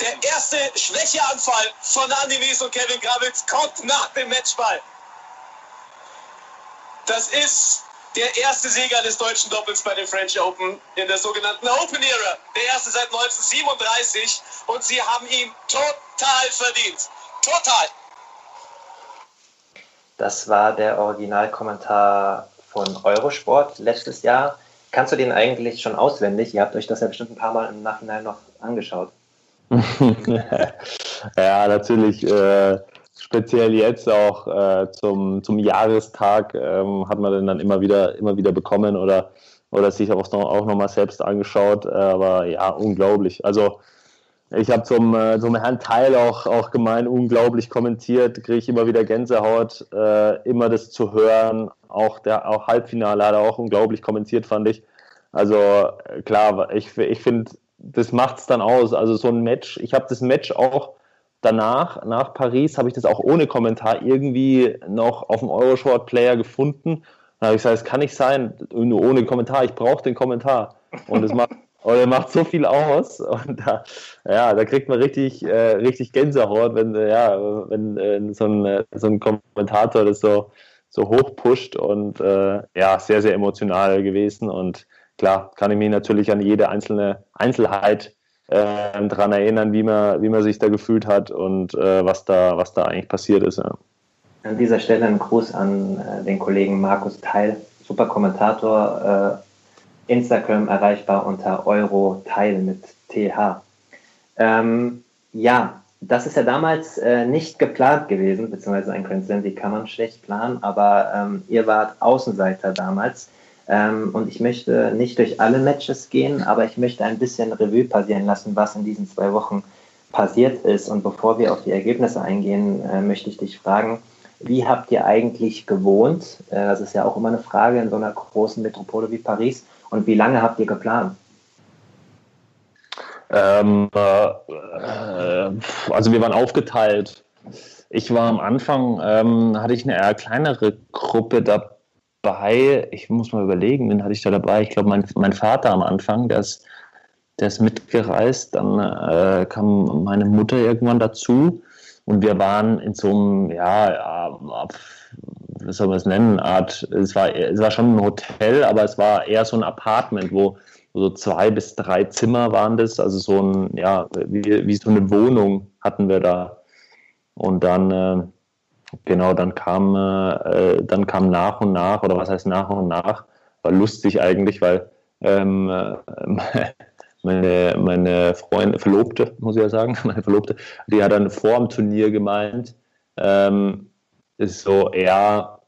Der erste Schwächeanfall von Andy Wies und Kevin Gravitz kommt nach dem Matchball. Das ist der erste Sieger des deutschen Doppels bei den French Open in der sogenannten Open Era. Der erste seit 1937 und sie haben ihn total verdient. Total. Das war der Originalkommentar von Eurosport letztes Jahr. Kannst du den eigentlich schon auswendig? Ihr habt euch das ja bestimmt ein paar Mal im Nachhinein noch angeschaut. <laughs> ja, natürlich. Äh, speziell jetzt auch äh, zum, zum Jahrestag ähm, hat man den dann immer wieder, immer wieder bekommen oder, oder sich auch noch, auch noch mal selbst angeschaut. Äh, aber ja, unglaublich. Also ich habe zum, äh, zum Herrn Teil auch, auch gemeint, unglaublich kommentiert, kriege ich immer wieder Gänsehaut, äh, immer das zu hören. Auch der auch Halbfinale hat er auch unglaublich kommentiert, fand ich. Also klar, ich, ich finde, das macht es dann aus. Also so ein Match, ich habe das Match auch danach, nach Paris, habe ich das auch ohne Kommentar irgendwie noch auf dem Euroshort-Player gefunden. Dann habe ich gesagt, es kann nicht sein, nur ohne Kommentar, ich brauche den Kommentar. Und es macht, <laughs> und macht so viel aus. Und da, ja, da kriegt man richtig, äh, richtig Gänsehaut, wenn, ja, wenn äh, so, ein, äh, so ein Kommentator das so, so hoch pusht und äh, ja, sehr, sehr emotional gewesen. Und klar, kann ich mich natürlich an jede einzelne Einzelheit äh, daran erinnern, wie man, wie man sich da gefühlt hat und äh, was, da, was da eigentlich passiert ist. Ja. An dieser Stelle ein Gruß an äh, den Kollegen Markus Teil, super Kommentator, äh, Instagram erreichbar unter Euroteil mit TH. Ähm, ja, das ist ja damals äh, nicht geplant gewesen, beziehungsweise ein Konsens, die kann man schlecht planen, aber ähm, ihr wart Außenseiter damals. Ähm, und ich möchte nicht durch alle Matches gehen, aber ich möchte ein bisschen Revue passieren lassen, was in diesen zwei Wochen passiert ist. Und bevor wir auf die Ergebnisse eingehen, äh, möchte ich dich fragen, wie habt ihr eigentlich gewohnt? Äh, das ist ja auch immer eine Frage in so einer großen Metropole wie Paris. Und wie lange habt ihr geplant? Ähm, äh, also wir waren aufgeteilt. Ich war am Anfang, ähm, hatte ich eine eher kleinere Gruppe dabei. Ich muss mal überlegen, wen hatte ich da dabei? Ich glaube, mein, mein Vater am Anfang, der ist, der ist mitgereist. Dann äh, kam meine Mutter irgendwann dazu. Und wir waren in so einem, ja, wie soll man es nennen, Art, es war, es war schon ein Hotel, aber es war eher so ein Apartment, wo so zwei bis drei Zimmer waren das, also so ein, ja, wie, wie so eine Wohnung hatten wir da. Und dann, äh, genau, dann kam, äh, dann kam nach und nach, oder was heißt nach und nach, war lustig eigentlich, weil ähm, <laughs> meine, meine Freundin, Verlobte, muss ich ja sagen, <laughs> meine Verlobte, die hat dann vor dem Turnier gemeint, ähm, ist so eher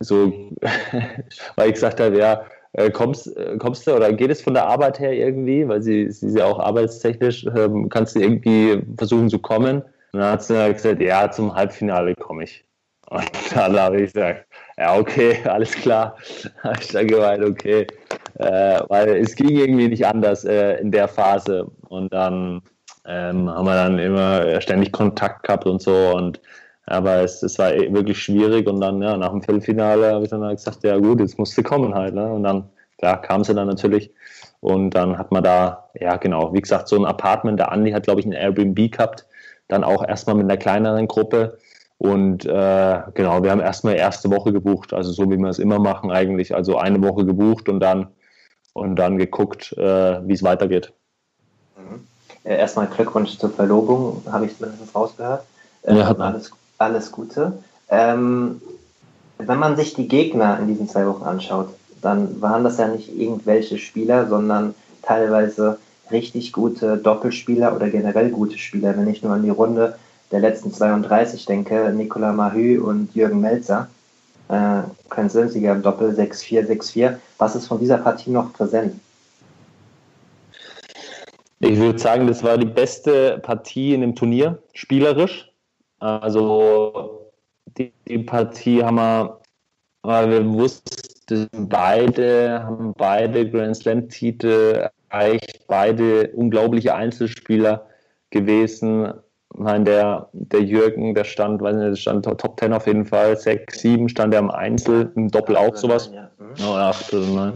so, <laughs> weil ich gesagt habe, ja, äh, kommst, äh, kommst du oder geht es von der Arbeit her irgendwie, weil sie, sie ist ja auch arbeitstechnisch, ähm, kannst du irgendwie versuchen zu kommen? Und dann hat sie gesagt, ja, zum Halbfinale komme ich. Und <laughs> dann habe ich gesagt, ja, okay, <laughs> alles klar. <laughs> habe ich dann gemeint, okay. Äh, weil es ging irgendwie nicht anders äh, in der Phase. Und dann ähm, haben wir dann immer ständig Kontakt gehabt und so. Und aber es, es war wirklich schwierig. Und dann, ja, nach dem Viertelfinale habe ich dann halt gesagt, ja gut, jetzt musste kommen halt. Ne? Und dann, klar, kam sie dann natürlich. Und dann hat man da, ja genau, wie gesagt, so ein Apartment. Der Andi hat, glaube ich, ein Airbnb gehabt. Dann auch erstmal mit einer kleineren Gruppe und äh, genau, wir haben erstmal erste Woche gebucht, also so wie wir es immer machen eigentlich. Also eine Woche gebucht und dann und dann geguckt, äh, wie es weitergeht. Mhm. Erstmal Glückwunsch zur Verlobung, habe ich zumindest rausgehört. Äh, ja, alles, alles Gute. Ähm, wenn man sich die Gegner in diesen zwei Wochen anschaut, dann waren das ja nicht irgendwelche Spieler, sondern teilweise richtig gute Doppelspieler oder generell gute Spieler, wenn ich nur an die Runde der letzten 32 denke, Nicolas Mahü und Jürgen Melzer, äh, können Sieger im Doppel 6-4, 6-4. Was ist von dieser Partie noch präsent? Ich würde sagen, das war die beste Partie in dem Turnier, spielerisch. Also die, die Partie haben wir, weil wir wussten, beide haben beide Grand Slam-Titel erreicht, beide unglaubliche Einzelspieler gewesen. Nein, der, der Jürgen, der stand, weiß nicht, der stand Top 10 auf jeden Fall, 6, 7 stand er im Einzel, im Doppel auch sowas. Ja. Oh, 8 oder 9.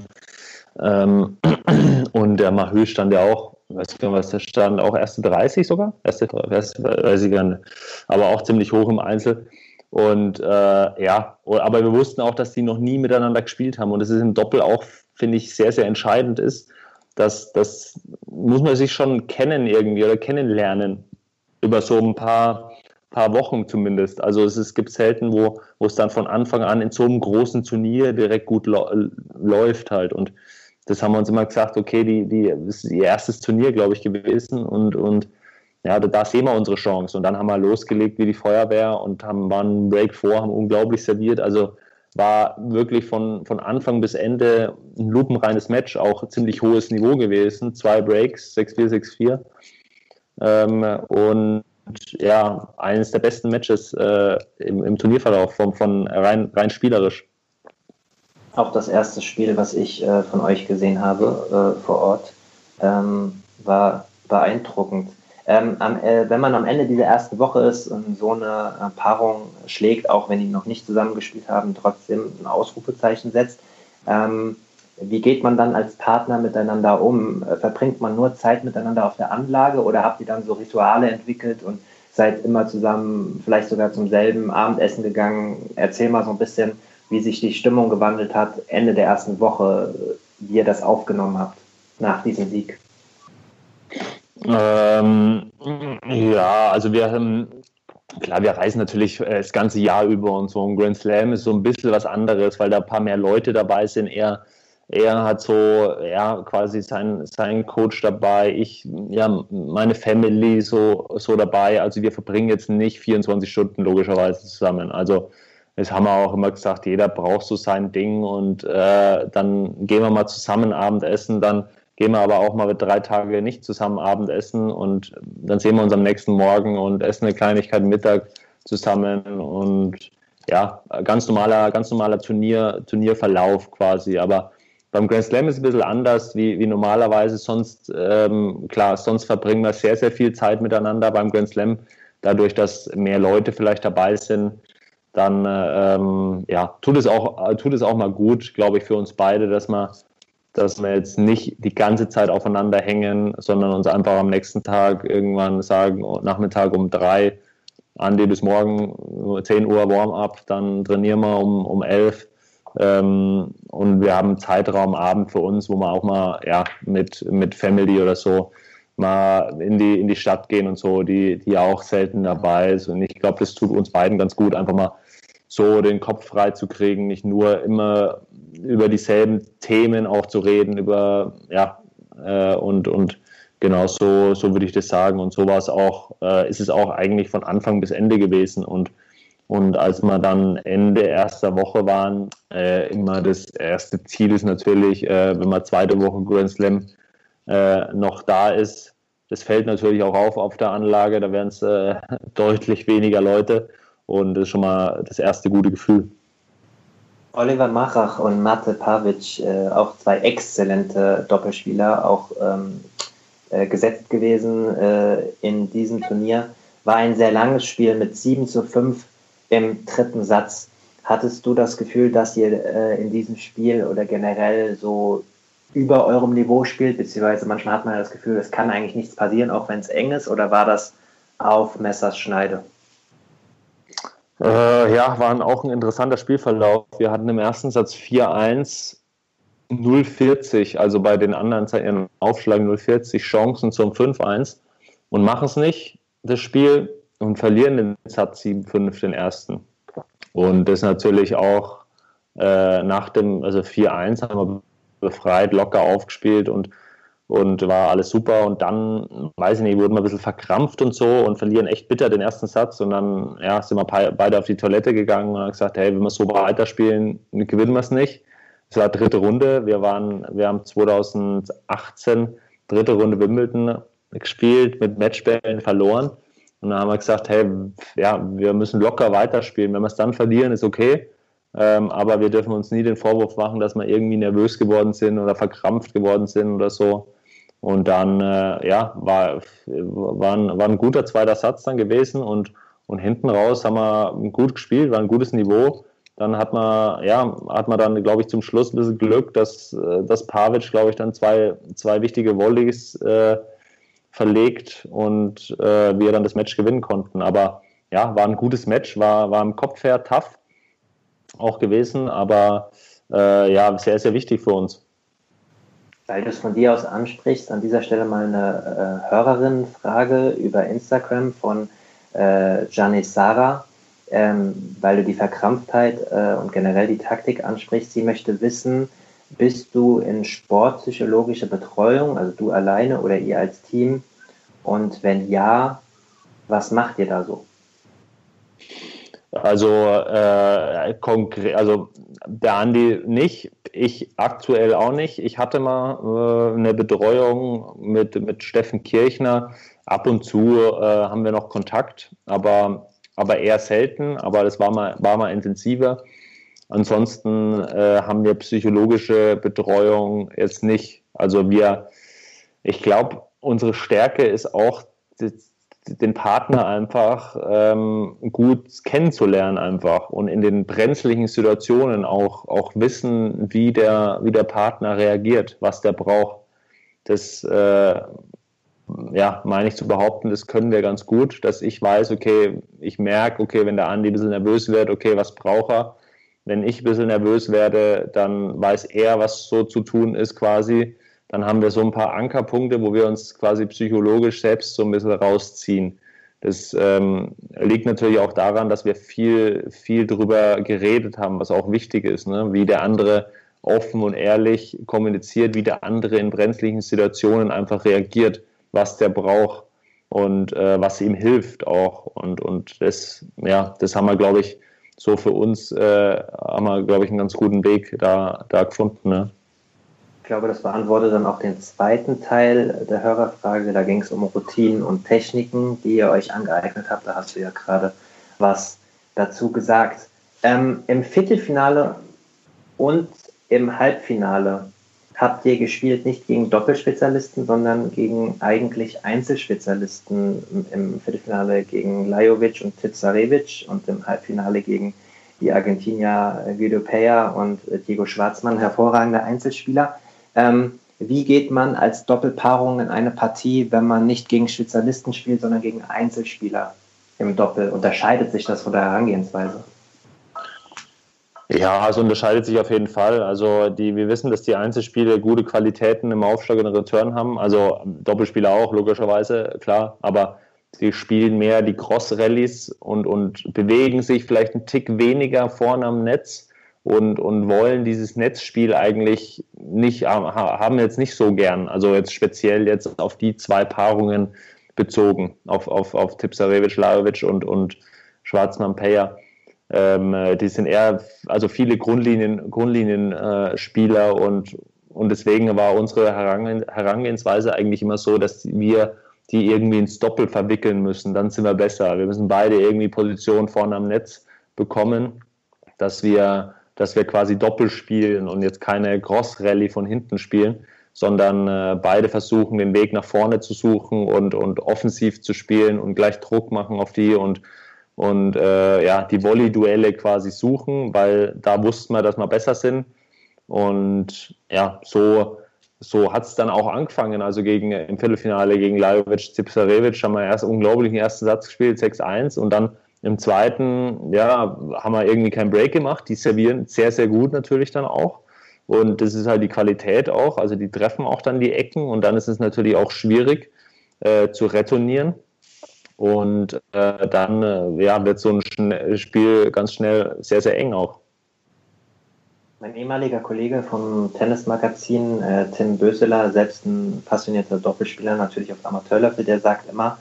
Ähm, <clears throat> und der Mahö stand ja auch, weiß ich gar nicht, was der stand, auch erste 30 sogar, erste, erste weiß ich gar nicht, aber auch ziemlich hoch im Einzel. Und äh, ja, aber wir wussten auch, dass die noch nie miteinander gespielt haben und das ist im Doppel auch, finde ich, sehr, sehr entscheidend ist. Dass das muss man sich schon kennen irgendwie oder kennenlernen über so ein paar, paar Wochen zumindest. Also es, es gibt selten, wo, wo es dann von Anfang an in so einem großen Turnier direkt gut läuft halt. Und das haben wir uns immer gesagt, okay, die, die, das ist ihr erstes Turnier, glaube ich, gewesen und, und ja, da, da sehen wir unsere Chance. Und dann haben wir losgelegt wie die Feuerwehr und haben, waren Break vor, haben unglaublich serviert. Also war wirklich von, von Anfang bis Ende ein lupenreines Match, auch ziemlich hohes Niveau gewesen. Zwei Breaks, 6-4, 6-4. Ähm, und ja, eines der besten Matches äh, im, im, Turnierverlauf von, von rein, rein spielerisch. Auch das erste Spiel, was ich äh, von euch gesehen habe äh, vor Ort. Ähm, war beeindruckend. Ähm, am, äh, wenn man am Ende dieser ersten Woche ist und so eine äh, Paarung schlägt, auch wenn die noch nicht zusammengespielt haben, trotzdem ein Ausrufezeichen setzt, ähm, wie geht man dann als Partner miteinander um? Äh, verbringt man nur Zeit miteinander auf der Anlage oder habt ihr dann so Rituale entwickelt und seid immer zusammen, vielleicht sogar zum selben Abendessen gegangen? Erzähl mal so ein bisschen, wie sich die Stimmung gewandelt hat Ende der ersten Woche, wie ihr das aufgenommen habt nach diesem Sieg. Ähm, ja, also wir haben, klar, wir reisen natürlich äh, das ganze Jahr über und so ein Grand Slam ist so ein bisschen was anderes, weil da ein paar mehr Leute dabei sind. Er, er hat so, ja, quasi sein, sein Coach dabei, ich, ja, meine Family so, so dabei. Also wir verbringen jetzt nicht 24 Stunden logischerweise zusammen. Also das haben wir auch immer gesagt, jeder braucht so sein Ding und äh, dann gehen wir mal zusammen Abendessen, dann gehen wir aber auch mal drei Tage nicht zusammen Abendessen und dann sehen wir uns am nächsten Morgen und essen eine Kleinigkeit Mittag zusammen und ja, ganz normaler, ganz normaler Turnier, Turnierverlauf quasi. Aber beim Grand Slam ist es ein bisschen anders wie, wie normalerweise. Sonst, ähm, klar, sonst verbringen wir sehr, sehr viel Zeit miteinander beim Grand Slam. Dadurch, dass mehr Leute vielleicht dabei sind, dann ähm, ja, tut es auch, tut es auch mal gut, glaube ich, für uns beide, dass wir dass wir jetzt nicht die ganze Zeit aufeinander hängen, sondern uns einfach am nächsten Tag irgendwann sagen, oh, Nachmittag um drei, Andi bis morgen 10 Uhr Warm-up, dann trainieren wir um, um 11 ähm, und wir haben Zeitraum Abend für uns, wo wir auch mal ja, mit, mit Family oder so mal in die, in die Stadt gehen und so, die, die auch selten dabei ist. Und ich glaube, das tut uns beiden ganz gut, einfach mal so den Kopf frei zu kriegen, nicht nur immer über dieselben Themen auch zu reden, über, ja, äh, und, und genau so, so würde ich das sagen. Und so war es auch, äh, ist es auch eigentlich von Anfang bis Ende gewesen. Und, und als wir dann Ende erster Woche waren, äh, immer das erste Ziel ist natürlich, äh, wenn man zweite Woche Grand Slam äh, noch da ist, das fällt natürlich auch auf auf der Anlage, da werden es äh, <laughs> deutlich weniger Leute. Und das ist schon mal das erste gute Gefühl. Oliver Machach und Mate Pavic, äh, auch zwei exzellente Doppelspieler, auch ähm, äh, gesetzt gewesen äh, in diesem Turnier. War ein sehr langes Spiel mit 7 zu 5 im dritten Satz. Hattest du das Gefühl, dass ihr äh, in diesem Spiel oder generell so über eurem Niveau spielt, beziehungsweise manchmal hat man das Gefühl, es kann eigentlich nichts passieren, auch wenn es eng ist, oder war das auf Messers Schneide? Äh, ja, war auch ein interessanter Spielverlauf. Wir hatten im ersten Satz 4-1, 0-40, also bei den anderen Zeiten Aufschlag 0-40, Chancen zum 5-1 und machen es nicht, das Spiel, und verlieren den Satz 7-5, den ersten. Und das natürlich auch äh, nach dem, also 4-1 haben wir befreit, locker aufgespielt und und war alles super. Und dann, weiß ich nicht, wurden wir ein bisschen verkrampft und so und verlieren echt bitter den ersten Satz. Und dann ja, sind wir beide auf die Toilette gegangen und haben gesagt, hey, wenn wir so weiterspielen, gewinnen wir es nicht. Es war dritte Runde. Wir waren, wir haben 2018 dritte Runde Wimbledon gespielt, mit Matchbällen verloren. Und dann haben wir gesagt, hey, ja, wir müssen locker weiterspielen. Wenn wir es dann verlieren, ist okay. Ähm, aber wir dürfen uns nie den Vorwurf machen, dass wir irgendwie nervös geworden sind oder verkrampft geworden sind oder so. Und dann, äh, ja, war, war, ein, war ein guter zweiter Satz dann gewesen und, und hinten raus haben wir gut gespielt, war ein gutes Niveau. Dann hat man, ja, hat man dann, glaube ich, zum Schluss ein bisschen Glück, dass, äh, dass Pavic, glaube ich, dann zwei, zwei wichtige Volleys äh, verlegt und äh, wir dann das Match gewinnen konnten. Aber ja, war ein gutes Match, war, war im Kopf her tough auch gewesen, aber äh, ja, sehr, sehr wichtig für uns. Weil du es von dir aus ansprichst, an dieser Stelle mal eine äh, Hörerinnenfrage über Instagram von äh, Janis Sarah, ähm, weil du die Verkrampftheit äh, und generell die Taktik ansprichst. Sie möchte wissen, bist du in sportpsychologischer Betreuung, also du alleine oder ihr als Team? Und wenn ja, was macht ihr da so? Also äh, konkret, also der Andi nicht, ich aktuell auch nicht. Ich hatte mal äh, eine Betreuung mit, mit Steffen Kirchner. Ab und zu äh, haben wir noch Kontakt, aber, aber eher selten, aber das war mal, war mal intensiver. Ansonsten äh, haben wir psychologische Betreuung jetzt nicht. Also wir, ich glaube, unsere Stärke ist auch den Partner einfach ähm, gut kennenzulernen einfach und in den brenzlichen Situationen auch, auch wissen, wie der, wie der Partner reagiert, was der braucht. Das, äh, ja, meine ich zu behaupten, das können wir ganz gut, dass ich weiß, okay, ich merke, okay, wenn der Andi ein bisschen nervös wird, okay, was braucht er? Wenn ich ein bisschen nervös werde, dann weiß er, was so zu tun ist quasi dann haben wir so ein paar Ankerpunkte, wo wir uns quasi psychologisch selbst so ein bisschen rausziehen. Das ähm, liegt natürlich auch daran, dass wir viel, viel drüber geredet haben, was auch wichtig ist, ne? wie der andere offen und ehrlich kommuniziert, wie der andere in brenzlichen Situationen einfach reagiert, was der braucht und äh, was ihm hilft auch. Und, und das, ja, das haben wir, glaube ich, so für uns, äh, haben wir, glaube ich, einen ganz guten Weg da, da gefunden. Ne? Ich glaube, das beantwortet dann auch den zweiten Teil der Hörerfrage. Da ging es um Routinen und Techniken, die ihr euch angeeignet habt. Da hast du ja gerade was dazu gesagt. Ähm, Im Viertelfinale und im Halbfinale habt ihr gespielt nicht gegen Doppelspezialisten, sondern gegen eigentlich Einzelspezialisten. Im Viertelfinale gegen Lajovic und Tipsarevic und im Halbfinale gegen die Argentinier Guido Peya und Diego Schwarzmann, hervorragende Einzelspieler. Ähm, wie geht man als Doppelpaarung in eine Partie, wenn man nicht gegen Spezialisten spielt, sondern gegen Einzelspieler im Doppel? Unterscheidet sich das von der Herangehensweise? Ja, also unterscheidet sich auf jeden Fall. Also die, wir wissen, dass die Einzelspiele gute Qualitäten im Aufschlag und Return haben. Also Doppelspieler auch, logischerweise, klar. Aber sie spielen mehr die Cross-Rallies und, und bewegen sich vielleicht einen Tick weniger vorne am Netz und, und wollen dieses Netzspiel eigentlich nicht, haben jetzt nicht so gern. Also jetzt speziell jetzt auf die zwei Paarungen bezogen, auf, auf, auf Tipsarevic, Lajovic und, und Schwarzmann Peyer. Ähm, die sind eher, also viele Grundlinien, Grundlinien-Spieler äh, und, und deswegen war unsere Herangehensweise eigentlich immer so, dass wir die irgendwie ins Doppel verwickeln müssen. Dann sind wir besser. Wir müssen beide irgendwie Position vorne am Netz bekommen, dass wir dass wir quasi doppelt spielen und jetzt keine Cross-Rallye von hinten spielen, sondern äh, beide versuchen, den Weg nach vorne zu suchen und, und offensiv zu spielen und gleich Druck machen auf die und, und äh, ja, die Volley-Duelle quasi suchen, weil da wussten wir, dass wir besser sind. Und ja, so, so hat es dann auch angefangen. Also gegen, im Viertelfinale gegen Lajovic, Zipsarevic haben wir erst unglaublichen ersten Satz gespielt, 6-1 und dann im zweiten, ja, haben wir irgendwie keinen Break gemacht. Die servieren sehr, sehr gut natürlich dann auch. Und das ist halt die Qualität auch. Also die treffen auch dann die Ecken und dann ist es natürlich auch schwierig äh, zu retournieren. Und äh, dann äh, ja, wird so ein Spiel ganz schnell sehr, sehr eng auch. Mein ehemaliger Kollege vom Tennismagazin, äh, Tim Böseler, selbst ein passionierter Doppelspieler, natürlich auf Amateurlevel, der sagt immer,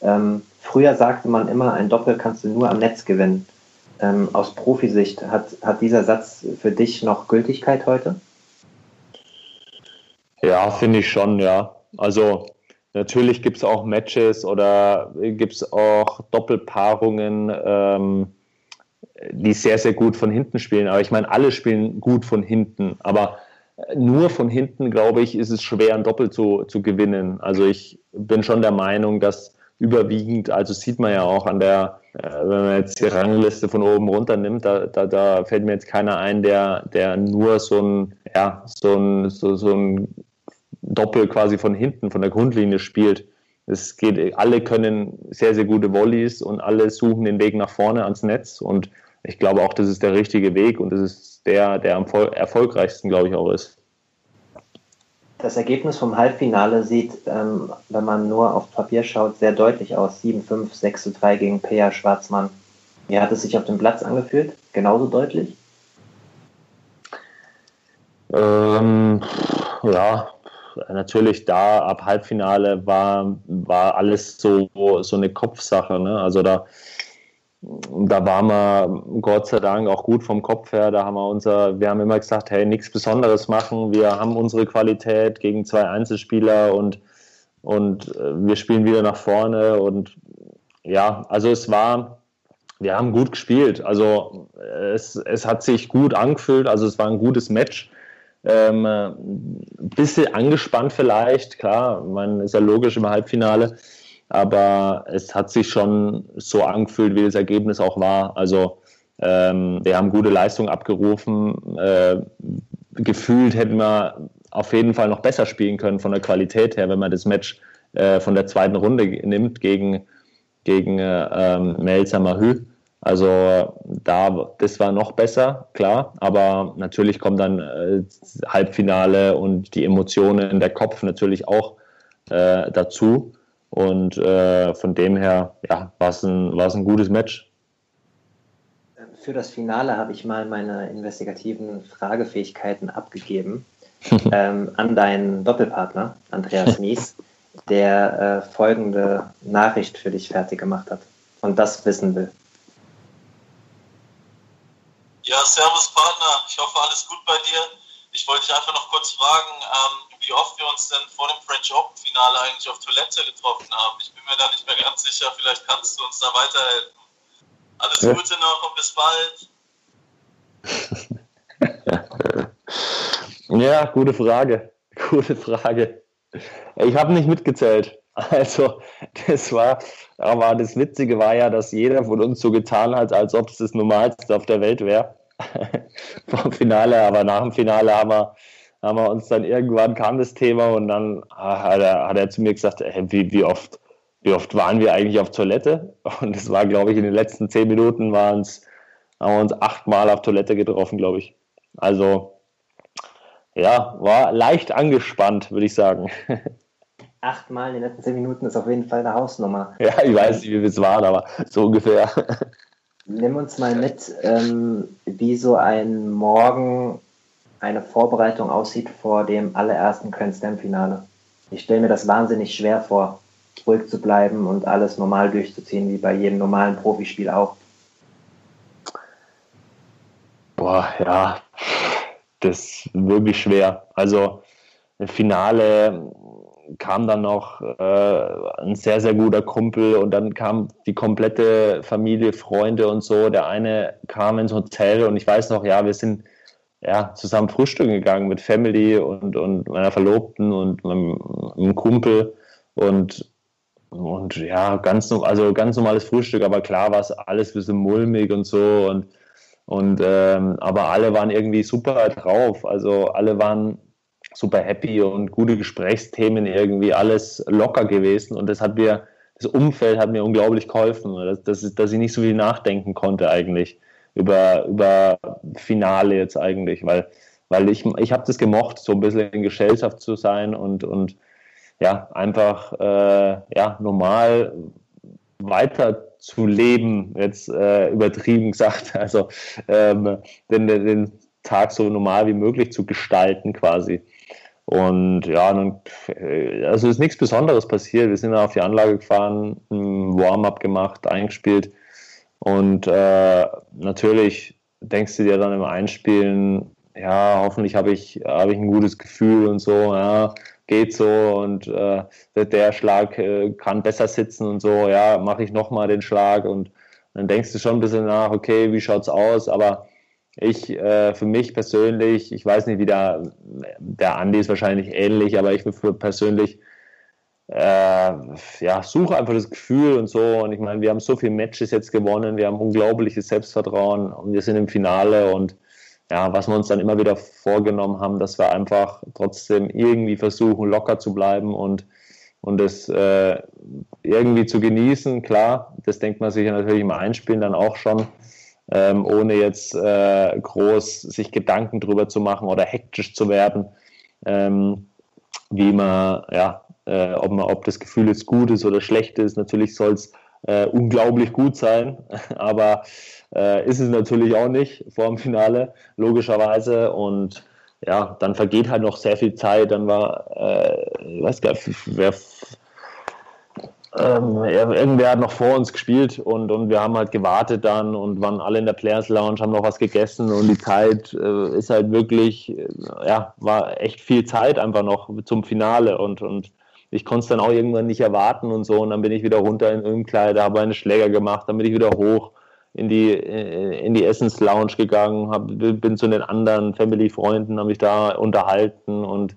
ähm, früher sagte man immer, ein Doppel kannst du nur am Netz gewinnen. Ähm, aus Profisicht, hat, hat dieser Satz für dich noch Gültigkeit heute? Ja, finde ich schon, ja. Also natürlich gibt es auch Matches oder gibt es auch Doppelpaarungen, ähm, die sehr, sehr gut von hinten spielen. Aber ich meine, alle spielen gut von hinten. Aber nur von hinten, glaube ich, ist es schwer, ein Doppel zu, zu gewinnen. Also ich bin schon der Meinung, dass überwiegend, also sieht man ja auch an der, äh, wenn man jetzt die Rangliste von oben runter nimmt, da, da, da fällt mir jetzt keiner ein, der, der nur so ein, ja, so ein, so, so ein Doppel quasi von hinten, von der Grundlinie spielt. Es geht, alle können sehr, sehr gute Volleys und alle suchen den Weg nach vorne ans Netz und ich glaube auch, das ist der richtige Weg und das ist der, der am erfolgreichsten, glaube ich, auch ist. Das Ergebnis vom Halbfinale sieht, ähm, wenn man nur auf Papier schaut, sehr deutlich aus. 7-5, 6-3 gegen Peja Schwarzmann. Wie hat es sich auf dem Platz angefühlt? Genauso deutlich? Ähm, ja, natürlich da ab Halbfinale war, war alles so, so eine Kopfsache. Ne? Also da da waren wir Gott sei Dank auch gut vom Kopf her. Da haben wir unser, wir haben immer gesagt, hey, nichts Besonderes machen. Wir haben unsere Qualität gegen zwei Einzelspieler und, und äh, wir spielen wieder nach vorne. Und ja, also es war, wir haben gut gespielt. Also es, es hat sich gut angefühlt. Also es war ein gutes Match. Ähm, bisschen angespannt vielleicht, klar, man ist ja logisch im Halbfinale, aber es hat sich schon so angefühlt, wie das Ergebnis auch war. Also ähm, wir haben gute Leistung abgerufen. Äh, gefühlt hätten wir auf jeden Fall noch besser spielen können von der Qualität her, wenn man das Match äh, von der zweiten Runde nimmt gegen, gegen äh, Melzer Mahü. Also da, das war noch besser, klar, aber natürlich kommt dann äh, Halbfinale und die Emotionen, der Kopf natürlich auch äh, dazu. Und äh, von dem her, ja, war es ein, ein gutes Match. Für das Finale habe ich mal meine investigativen Fragefähigkeiten abgegeben <laughs> ähm, an deinen Doppelpartner, Andreas <laughs> Mies, der äh, folgende Nachricht für dich fertig gemacht hat und das wissen will. Ja, Servus Partner, ich hoffe alles gut bei dir. Ich wollte dich einfach noch kurz fragen, ähm, wie oft wir uns denn vor dem French Open Finale eigentlich auf Toilette getroffen haben. Ich bin mir da nicht mehr ganz sicher, vielleicht kannst du uns da weiterhelfen. Alles. Gute noch und bis bald. <laughs> ja, gute Frage. <laughs> Gute Frage. Ich habe nicht mitgezählt. <laughs> Also, das war, aber das Witzige war ja, dass jeder von uns so getan hat, als ob es das Normalste auf der Welt wäre. Vom Finale, aber nach dem Finale haben wir, haben wir uns dann irgendwann kam das Thema und dann ah, hat er, hat er zu mir gesagt, hey, wie, wie oft, wie oft waren wir eigentlich auf Toilette? <laughs> Und es war, glaube ich, in den letzten zehn Minuten waren es, haben wir uns achtmal auf Toilette getroffen, glaube ich. Also, ja, war leicht angespannt, würde ich sagen. <laughs> achtmal in den letzten zehn Minuten ist auf jeden Fall eine Hausnummer. Ja, ich weiß nicht, wie es war, aber so ungefähr. <laughs> Nimm uns mal mit, ähm, wie so ein Morgen eine Vorbereitung aussieht vor dem allerersten Grand Slam-Finale. Ich stelle mir das wahnsinnig schwer vor, ruhig zu bleiben und alles normal durchzuziehen, wie bei jedem normalen Profispiel auch. Boah, ja, das ist wirklich schwer. Also, Finale kam dann noch äh, ein sehr, sehr guter Kumpel und dann kam die komplette Familie, Freunde und so. Der eine kam ins Hotel und ich weiß noch, ja, wir sind ja, zusammen frühstücken gegangen mit Family und, und meiner Verlobten und meinem, meinem Kumpel und und ja, ganz, also ganz normales Frühstück, aber klar war es alles ein bisschen mulmig und so und, und ähm, aber alle waren irgendwie super drauf. Also alle waren super happy und gute Gesprächsthemen irgendwie, alles locker gewesen. Und das hat mir, das Umfeld hat mir unglaublich geholfen, dass, dass, dass ich nicht so viel nachdenken konnte eigentlich über, über Finale jetzt eigentlich, weil, weil ich, ich habe das gemocht, so ein bisschen in Gesellschaft zu sein und, und ja, einfach äh, ja, normal weiter zu leben, jetzt äh, übertrieben gesagt, <laughs> also ähm, den, den Tag so normal wie möglich zu gestalten quasi. Und ja, dann, äh, also ist nichts Besonderes passiert. Wir sind auf die Anlage gefahren, ein Warm-up gemacht, eingespielt. Und äh, natürlich denkst du dir dann im Einspielen, ja, hoffentlich habe ich, hab ich ein gutes Gefühl und so, ja, geht so und äh, der Schlag äh, kann besser sitzen und so, ja, mache ich nochmal den Schlag und dann denkst du schon ein bisschen nach, okay, wie schaut's aus, aber ich, äh, für mich persönlich, ich weiß nicht, wie der, der Andi ist wahrscheinlich ähnlich, aber ich persönlich äh, ja, suche einfach das Gefühl und so. Und ich meine, wir haben so viele Matches jetzt gewonnen, wir haben unglaubliches Selbstvertrauen. Und wir sind im Finale. Und ja, was wir uns dann immer wieder vorgenommen haben, dass wir einfach trotzdem irgendwie versuchen, locker zu bleiben und und das äh, irgendwie zu genießen, klar, das denkt man sich ja natürlich im Einspielen dann auch schon ähm, ohne jetzt äh, groß sich Gedanken drüber zu machen oder hektisch zu werden, ähm, wie man, ja, äh, ob, man, ob das Gefühl jetzt gut ist oder schlecht ist. Natürlich soll es äh, unglaublich gut sein, <laughs> aber äh, ist es natürlich auch nicht vor dem Finale, logischerweise. Und ja, dann vergeht halt noch sehr viel Zeit. Dann war, äh, ich weiß gar nicht, wer ähm, irgendwer hat noch vor uns gespielt und, und wir haben halt gewartet dann und waren alle in der Players Lounge, haben noch was gegessen und die Zeit äh, ist halt wirklich, äh, ja, war echt viel Zeit einfach noch zum Finale und, und ich konnte es dann auch irgendwann nicht erwarten und so und dann bin ich wieder runter in Umkleide, habe eine Schläger gemacht, dann bin ich wieder hoch in die, äh, in die Essenslounge gegangen, hab, bin zu den anderen Family-Freunden, habe mich da unterhalten und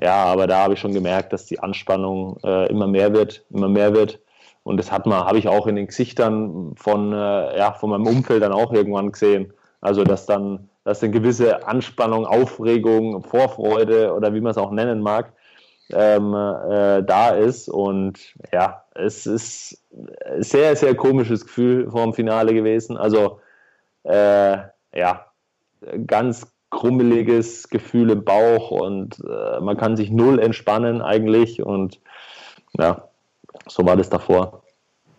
ja, aber da habe ich schon gemerkt, dass die Anspannung äh, immer mehr wird, immer mehr wird. Und das hat man, habe ich auch in den Gesichtern von, äh, ja, von meinem Umfeld dann auch irgendwann gesehen. Also, dass dann, dass eine gewisse Anspannung, Aufregung, Vorfreude oder wie man es auch nennen mag, ähm, äh, da ist. Und ja, es ist ein sehr, sehr komisches Gefühl vor dem Finale gewesen. Also, äh, ja, ganz krummeliges Gefühl im Bauch und äh, man kann sich null entspannen eigentlich. Und ja, so war das davor.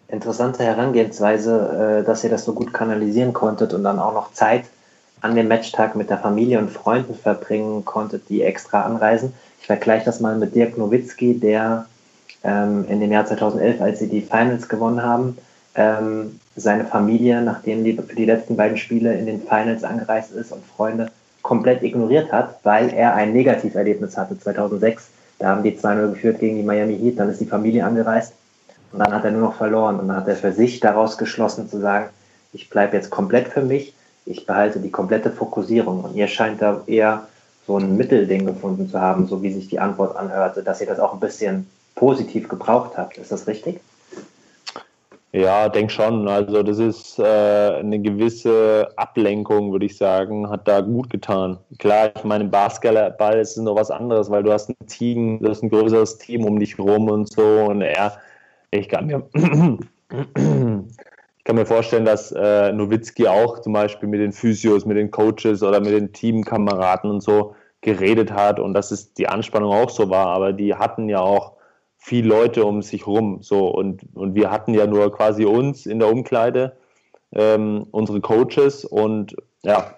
Interessante Herangehensweise, äh, dass ihr das so gut kanalisieren konntet und dann auch noch Zeit an dem Matchtag mit der Familie und Freunden verbringen konntet, die extra anreisen. Ich vergleiche das mal mit Dirk Nowitzki, der ähm, in dem Jahr 2011, als sie die Finals gewonnen haben, ähm, seine Familie, nachdem die für die letzten beiden Spiele in den Finals angereist ist und Freunde komplett ignoriert hat, weil er ein Negativerlebnis hatte 2006. Da haben die 2-0 geführt gegen die Miami Heat, dann ist die Familie angereist und dann hat er nur noch verloren und dann hat er für sich daraus geschlossen zu sagen, ich bleibe jetzt komplett für mich, ich behalte die komplette Fokussierung und ihr scheint da eher so ein Mittelding gefunden zu haben, so wie sich die Antwort anhörte, dass ihr das auch ein bisschen positiv gebraucht habt. Ist das richtig? Ja, denk schon. Also das ist äh, eine gewisse Ablenkung, würde ich sagen, hat da gut getan. Klar, ich meine, Basketball ist noch was anderes, weil du hast ein Team, du hast ein größeres Team um dich rum und so. Und er, ich kann mir, <clears throat> ich kann mir vorstellen, dass äh, Nowitzki auch zum Beispiel mit den Physios, mit den Coaches oder mit den Teamkameraden und so geredet hat und dass es die Anspannung auch so war. Aber die hatten ja auch viel Leute um sich rum. So, und, und wir hatten ja nur quasi uns in der Umkleide, ähm, unsere Coaches und ja,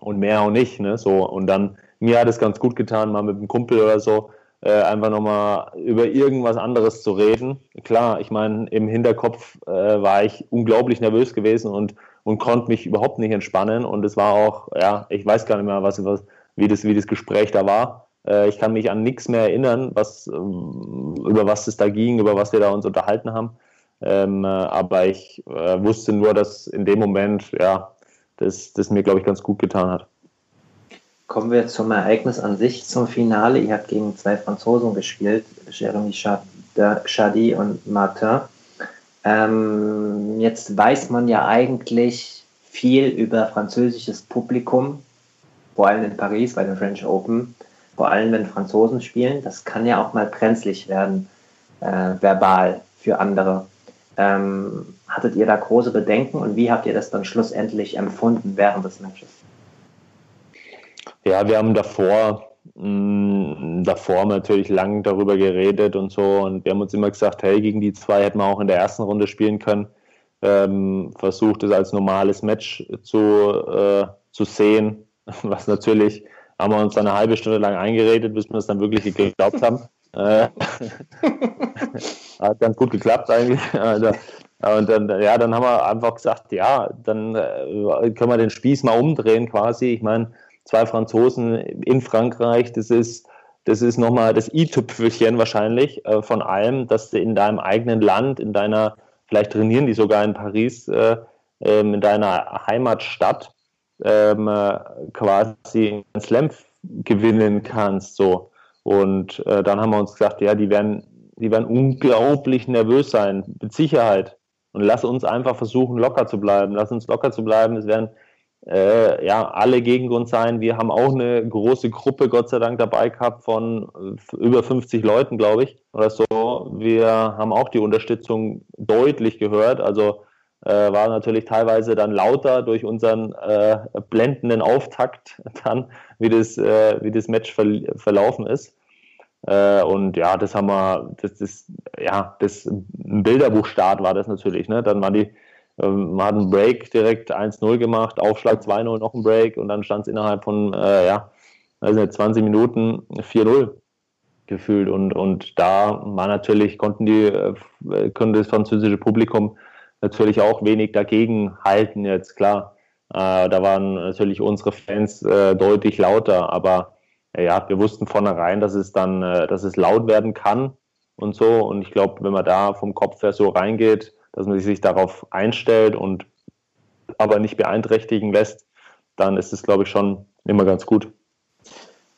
und mehr auch nicht. Ne? So, und dann, mir hat es ganz gut getan, mal mit einem Kumpel oder so, äh, einfach nochmal über irgendwas anderes zu reden. Klar, ich meine, im Hinterkopf äh, war ich unglaublich nervös gewesen und, und konnte mich überhaupt nicht entspannen. Und es war auch, ja, ich weiß gar nicht mehr, was, was, wie, das, wie das Gespräch da war. Äh, ich kann mich an nichts mehr erinnern, was, ähm, über was es da ging, über was wir da uns unterhalten haben. Ähm, äh, aber ich äh, wusste nur, dass in dem Moment, ja, das, das mir, glaube ich, ganz gut getan hat. Kommen wir zum Ereignis an sich, zum Finale. Ihr habt gegen zwei Franzosen gespielt, Jeremy Chadi und Martin. Ähm, jetzt weiß man ja eigentlich viel über französisches Publikum, vor allem in Paris bei den French Open vor allem wenn Franzosen spielen, das kann ja auch mal brenzlig werden, äh, verbal für andere. Ähm, hattet ihr da große Bedenken und wie habt ihr das dann schlussendlich empfunden während des Matches? Ja, wir haben davor, mh, mm, davor natürlich lang darüber geredet und so und wir haben uns immer gesagt, hey, gegen die zwei hätten wir auch in der ersten Runde spielen können. Ähm, versucht es als normales Match zu, äh, zu sehen, <laughs> was natürlich haben wir uns dann eine halbe Stunde lang eingeredet, bis wir es dann wirklich geglaubt haben. Äh, <laughs> hat ganz gut geklappt eigentlich. Also, und dann, ja, dann haben wir einfach gesagt, ja, dann äh, können wir den Spieß mal umdrehen quasi. Ich meine, zwei Franzosen in Frankreich, das ist, das ist nochmal das i-Tüpfelchen wahrscheinlich äh, von allem, dass du in deinem eigenen Land, in deiner, vielleicht trainieren die sogar in Paris, äh, ähm, in deiner Heimatstadt, ähm, äh, quasi einen Slam gewinnen kannst. So. Und äh, dann haben wir uns gesagt, ja, die werden, die werden unglaublich nervös sein, mit Sicherheit. Und lass uns einfach versuchen, locker zu bleiben. Lass uns locker zu bleiben. Es werden äh, ja alle gegen uns sein. Wir haben auch eine große Gruppe, Gott sei Dank, dabei gehabt von äh, über 50 Leuten, glaube ich, oder so. Wir haben auch die Unterstützung deutlich gehört. Also äh, war natürlich teilweise dann lauter durch unseren äh, blendenden Auftakt <laughs> dann, wie das, äh, wie das Match ver verlaufen ist. Äh, und ja, das haben wir, das, das, ja, das Bilderbuchstart war das natürlich. Ne? Dann war die, man hat einen Break direkt 1-0 gemacht, Aufschlag 2-0, noch ein Break und dann stand es innerhalb von, äh, ja, also 20 Minuten 4-0 gefühlt und, und da war natürlich, konnten die, äh, konnte das französische Publikum natürlich auch wenig dagegen halten jetzt, klar. Äh, da waren natürlich unsere Fans äh, deutlich lauter, aber äh, ja, wir wussten vornherein, dass es dann, äh, dass es laut werden kann und so. Und ich glaube, wenn man da vom Kopf her so reingeht, dass man sich darauf einstellt und aber nicht beeinträchtigen lässt, dann ist es, glaube ich, schon immer ganz gut.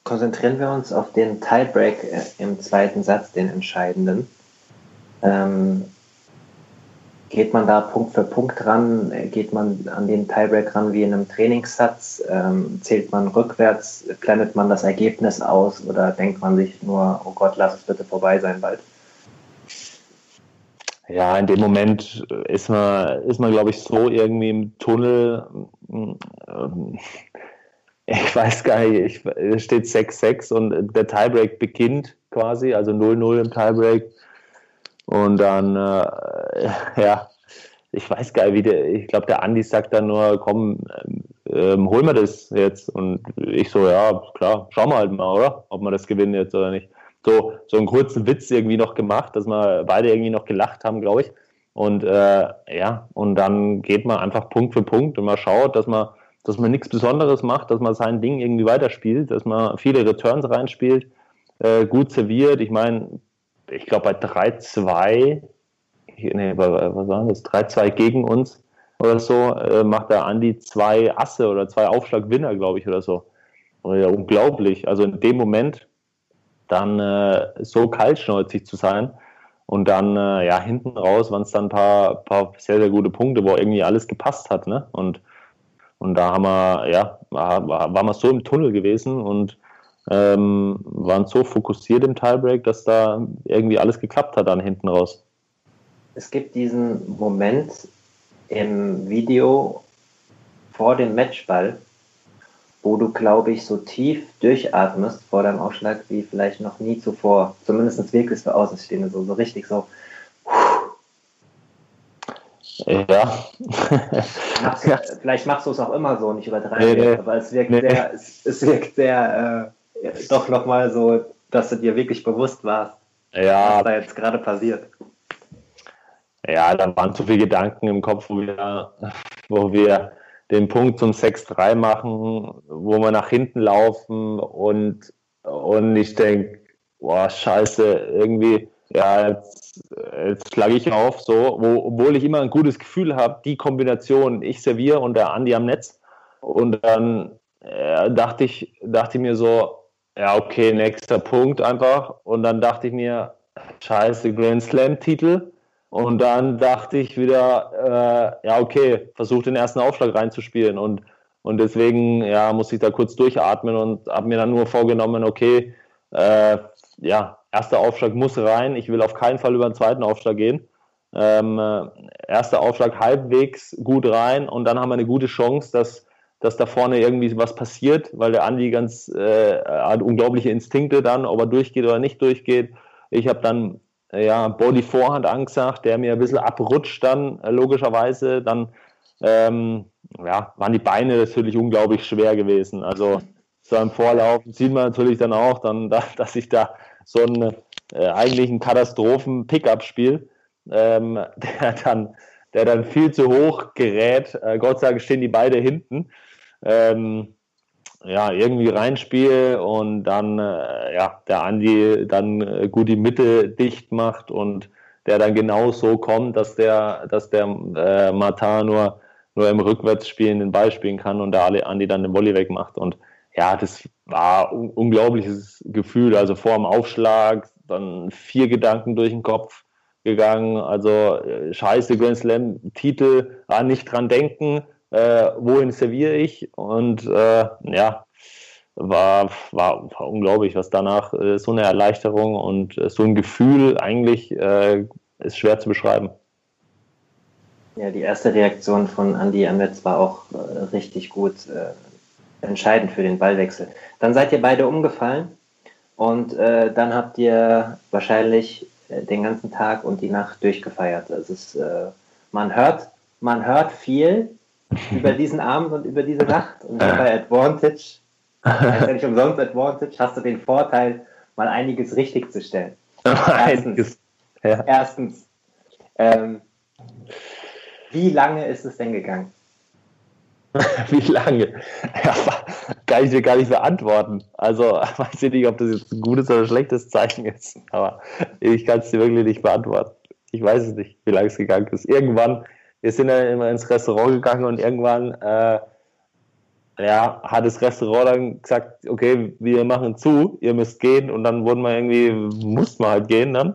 konzentrieren wir uns auf den Tiebreak äh, im zweiten Satz, den entscheidenden. Ähm, geht man da Punkt für Punkt ran? Geht man an den Tiebreak ran wie in einem Trainingssatz? Ähm, zählt man rückwärts? Planet man das Ergebnis aus? Oder denkt man sich nur, oh Gott, lass es bitte vorbei sein bald? Ja, in dem Moment ist man, ist man glaube ich, so irgendwie im Tunnel. <laughs> Ich weiß gar nicht, es steht 6-6 und der Tiebreak beginnt quasi, also 0-0 im Tiebreak. Und dann, äh, <laughs> ja, ich weiß gar nicht, wie der, ich glaube, der Andi sagt dann nur, komm, ähm, holen wir das jetzt. Und ich so, ja, klar, schauen wir halt mal, oder? Ob wir das gewinnen jetzt oder nicht so, so einen kurzen Witz irgendwie noch gemacht, dass wir beide irgendwie noch gelacht haben, glaube ich. Und äh, ja, und dann geht man einfach Punkt für Punkt und man schaut, dass man, dass man nichts Besonderes macht, dass man sein Ding irgendwie weiterspielt, dass man viele Returns reinspielt, äh, gut serviert. Ich meine, ich glaube bei 3-2, nee, was sagen das? 3-2 gegen uns oder so, äh, macht der Andi zwei Asse oder zwei Aufschlagwinner, glaube ich, oder so. Ja, unglaublich. Also in dem Moment dann äh, so kaltschnäuzig zu sein. Und dann, äh, ja, hinten raus waren es dann ein paar, paar sehr, sehr gute Punkte, wo irgendwie alles gepasst hat. Ne? Und, und da haben wir, ja, war, waren wir so im Tunnel gewesen und ähm, waren so fokussiert im Tiebreak, dass da irgendwie alles geklappt hat dann hinten raus. Es gibt diesen Moment im Video vor dem Matchball, wo du, glaube ich, so tief durchatmest vor deinem Aufschlag wie vielleicht noch nie zuvor. Zumindest wirklich für Außenstehende so, so richtig so. Ja. Machst du, vielleicht machst du es auch immer so, nicht übertreiben, nee, nee. aber es wirkt nee. sehr, es, es wirkt sehr, äh, doch nochmal so, dass du dir wirklich bewusst warst, ja. was da jetzt gerade passiert. Ja, da waren zu viele Gedanken im Kopf, wo wir, wo wir den Punkt zum 6-3 machen, wo wir nach hinten laufen und, und ich denke, boah, scheiße, irgendwie, ja, jetzt, jetzt schlage ich auf, so, wo, obwohl ich immer ein gutes Gefühl habe, die Kombination, ich serviere und der Andi am Netz. Und dann äh, dachte ich, dachte ich mir so, ja, okay, nächster Punkt einfach. Und dann dachte ich mir, scheiße, Grand Slam-Titel und dann dachte ich wieder, äh, ja, okay, versuche den ersten Aufschlag reinzuspielen. Und, und deswegen ja, muss ich da kurz durchatmen und habe mir dann nur vorgenommen, okay, äh, ja, erster Aufschlag muss rein. Ich will auf keinen Fall über den zweiten Aufschlag gehen. Ähm, äh, erster Aufschlag halbwegs gut rein und dann haben wir eine gute Chance, dass, dass da vorne irgendwie was passiert, weil der Andi ganz äh, hat unglaubliche Instinkte dann, ob er durchgeht oder nicht durchgeht. Ich habe dann ja, Body Vorhand angesagt, der mir ein bisschen abrutscht dann, äh, logischerweise. Dann ähm, ja, waren die Beine natürlich unglaublich schwer gewesen. Also so im Vorlauf sieht man natürlich dann auch, dann, <laughs> dass ich da so einen äh, eigentlich einen Katastrophen-Pickup spiele, ähm, <laughs> der dann der dann viel zu hoch gerät. Äh, Gott sei Dank stehen die beide hinten. Ähm, ja, irgendwie reinspiele und dann äh, ja, der Andi dann äh, gut die Mitte dicht macht und der dann genau so kommt, dass der, dass der äh, Martin nur, nur im Rückwärtsspielen den Ball spielen kann und der Andi dann den Volley wegmacht. Und ja, das war ein unglaubliches Gefühl. Also vor dem Aufschlag dann vier Gedanken durch den Kopf gegangen. Also äh, scheiße, Grand Slam Titel, ah, nicht dran denken, äh, wohin serviere ich? Und äh, ja, war, war, war, unglaublich, was danach äh, so eine Erleichterung und äh, so ein Gefühl eigentlich äh, ist schwer zu beschreiben. Ja, die erste Reaktion von Andy Ametz war auch äh, richtig gut entscheidend für den Ballwechsel. Dann seid ihr beide umgefallen und dann habt ihr wahrscheinlich den ganzen Tag und die Nacht durchgefeiert. Also es ist, man hört, man hört viel, über diesen Abend und über diese Nacht. Und bei Advantage, <laughs> heißt ja nicht umsonst Advantage, hast du den Vorteil, mal einiges richtig zu stellen. <laughs> Erstens, ja. erstens ähm, wie lange ist es denn gegangen? <laughs> wie lange? Ja, kann ich dir gar nicht beantworten. Also, weiß ich nicht, ob das jetzt ein gutes oder schlechtes Zeichen ist, aber ich kann es dir wirklich nicht beantworten. Ich weiß es nicht, wie lange es gegangen ist. Irgendwann wir sind dann immer ins Restaurant gegangen und irgendwann, äh, ja, hat das Restaurant dann gesagt, okay, wir machen zu, ihr müsst gehen und dann wurden wir irgendwie, mussten wir halt gehen dann.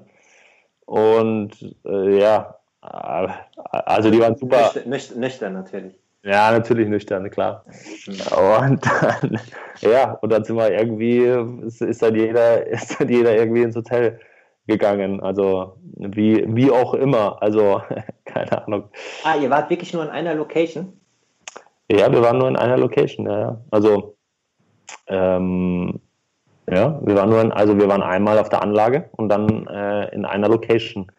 Und äh, ja, äh, also die waren super. Nüchtern, nüchtern, nüchtern natürlich. Ja, natürlich nüchtern, klar. Und dann, <laughs> ja, und dann sind wir irgendwie, ist, dann jeder, <laughs> ist dann jeder irgendwie ins Hotel gegangen. Also wie, wie auch immer. Also, <laughs> keine Ahnung. Ah, ihr wart wirklich nur in einer Location? Ja, wir waren nur in einer Location, ja, ja. Also ähm, ja, wir waren nur in, also wir waren einmal auf der Anlage und dann äh, in einer Location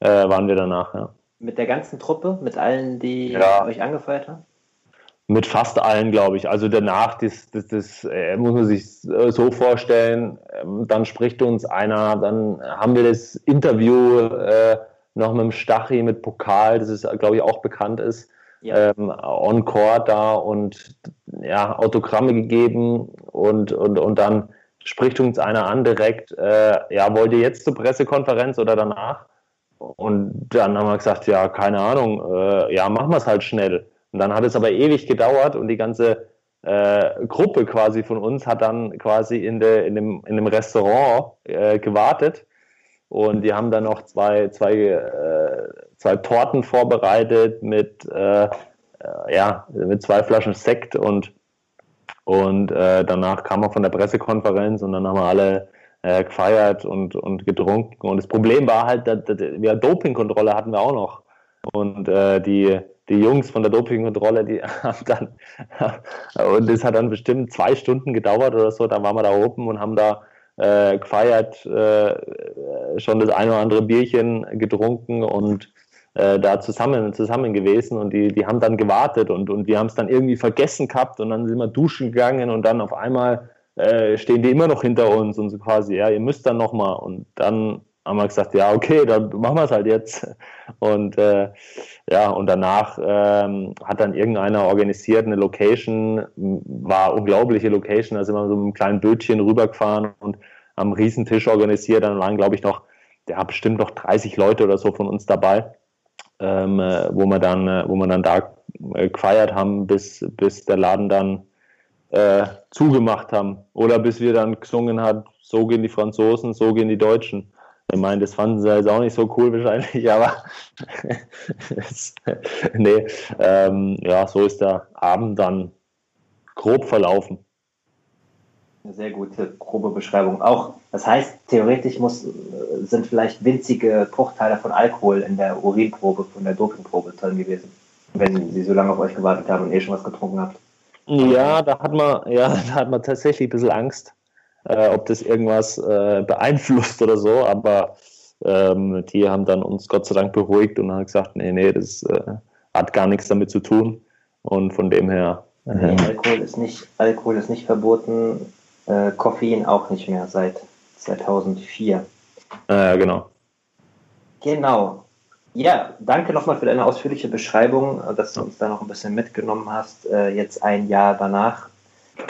äh, waren wir danach, ja. Mit der ganzen Truppe, mit allen, die ja. euch angefeuert haben? Mit fast allen, glaube ich. Also danach, das, das, das äh, muss man sich so vorstellen, ähm, dann spricht uns einer, dann haben wir das Interview äh, noch mit dem Stachy, mit Pokal, das ist, glaube ich, auch bekannt ist, ja. ähm, on Court da und ja, Autogramme gegeben und, und, und dann spricht uns einer an direkt, äh, ja, wollt ihr jetzt zur Pressekonferenz oder danach? Und dann haben wir gesagt, ja, keine Ahnung, äh, ja, machen wir es halt schnell. Und dann hat es aber ewig gedauert und die ganze äh, Gruppe quasi von uns hat dann quasi in, de, in, dem, in dem Restaurant äh, gewartet. Und die haben dann noch zwei, zwei, äh, zwei Torten vorbereitet mit, äh, äh, ja, mit zwei Flaschen Sekt und, und äh, danach kam er von der Pressekonferenz und dann haben wir alle gefeiert und, und getrunken. Und das Problem war halt, dass, dass, ja, Dopingkontrolle hatten wir auch noch. Und die, die Jungs von der Dopingkontrolle, die <laughs> haben dann, und das hat dann bestimmt zwei Stunden gedauert oder so, da waren wir da oben und haben da äh, gefeiert, äh, schon das eine oder andere Bierchen getrunken und äh, da zusammen, zusammen gewesen und die, die haben dann gewartet und, und wir haben es dann irgendwie vergessen gehabt und dann sind wir duschen gegangen und dann auf einmal äh, stehen die immer noch hinter uns und so quasi, ja, ihr müsst dann nochmal. Und dann haben wir gesagt, ja, okay, dann machen wir es halt jetzt. Und äh, ja, und danach ähm, hat dann irgendeiner organisiert eine Location, war unglaubliche Location, da sind wir so mit einem kleinen Bötchen rübergefahren und einen Riesentisch organisiert. Dann waren, glaube ich, noch, ja, bestimmt noch 30 Leute oder so von uns dabei, ähm, äh, wo wir dann, äh, wo wir dann da äh, gefeiert haben, bis, bis der Laden dann äh, zugemacht haben. Oder bis wir dann gesungen haben, so gehen die Franzosen, so gehen die Deutschen. Ich meine, das fanden sie jetzt auch nicht so cool wahrscheinlich, <laughs> aber nee, ähm, ja, so ist der Abend dann grob verlaufen. Eine sehr gute, grobe Beschreibung. Auch, das heißt, theoretisch muss, sind vielleicht winzige Bruchteile von Alkohol in der Urinprobe, von der Dopingprobe drin gewesen, wenn sie so lange auf euch gewartet haben und eh schon was getrunken habt. Ja, da hat man, ja, <laughs> da hat man tatsächlich ein bisschen Angst, äh, ob das irgendwas äh, beeinflusst oder so, aber ähm, die haben dann uns Gott sei Dank beruhigt und haben gesagt, nee, nee, das äh, hat gar nichts damit zu tun. Und von dem her. Nee, äh, Alkohol ist nicht, Alkohol ist nicht verboten, äh, Koffein auch nicht mehr seit 2004. Äh, genau. Genau. Ja, danke nochmal für deine ausführliche Beschreibung, dass du uns da noch ein bisschen mitgenommen hast, äh, jetzt ein Jahr danach.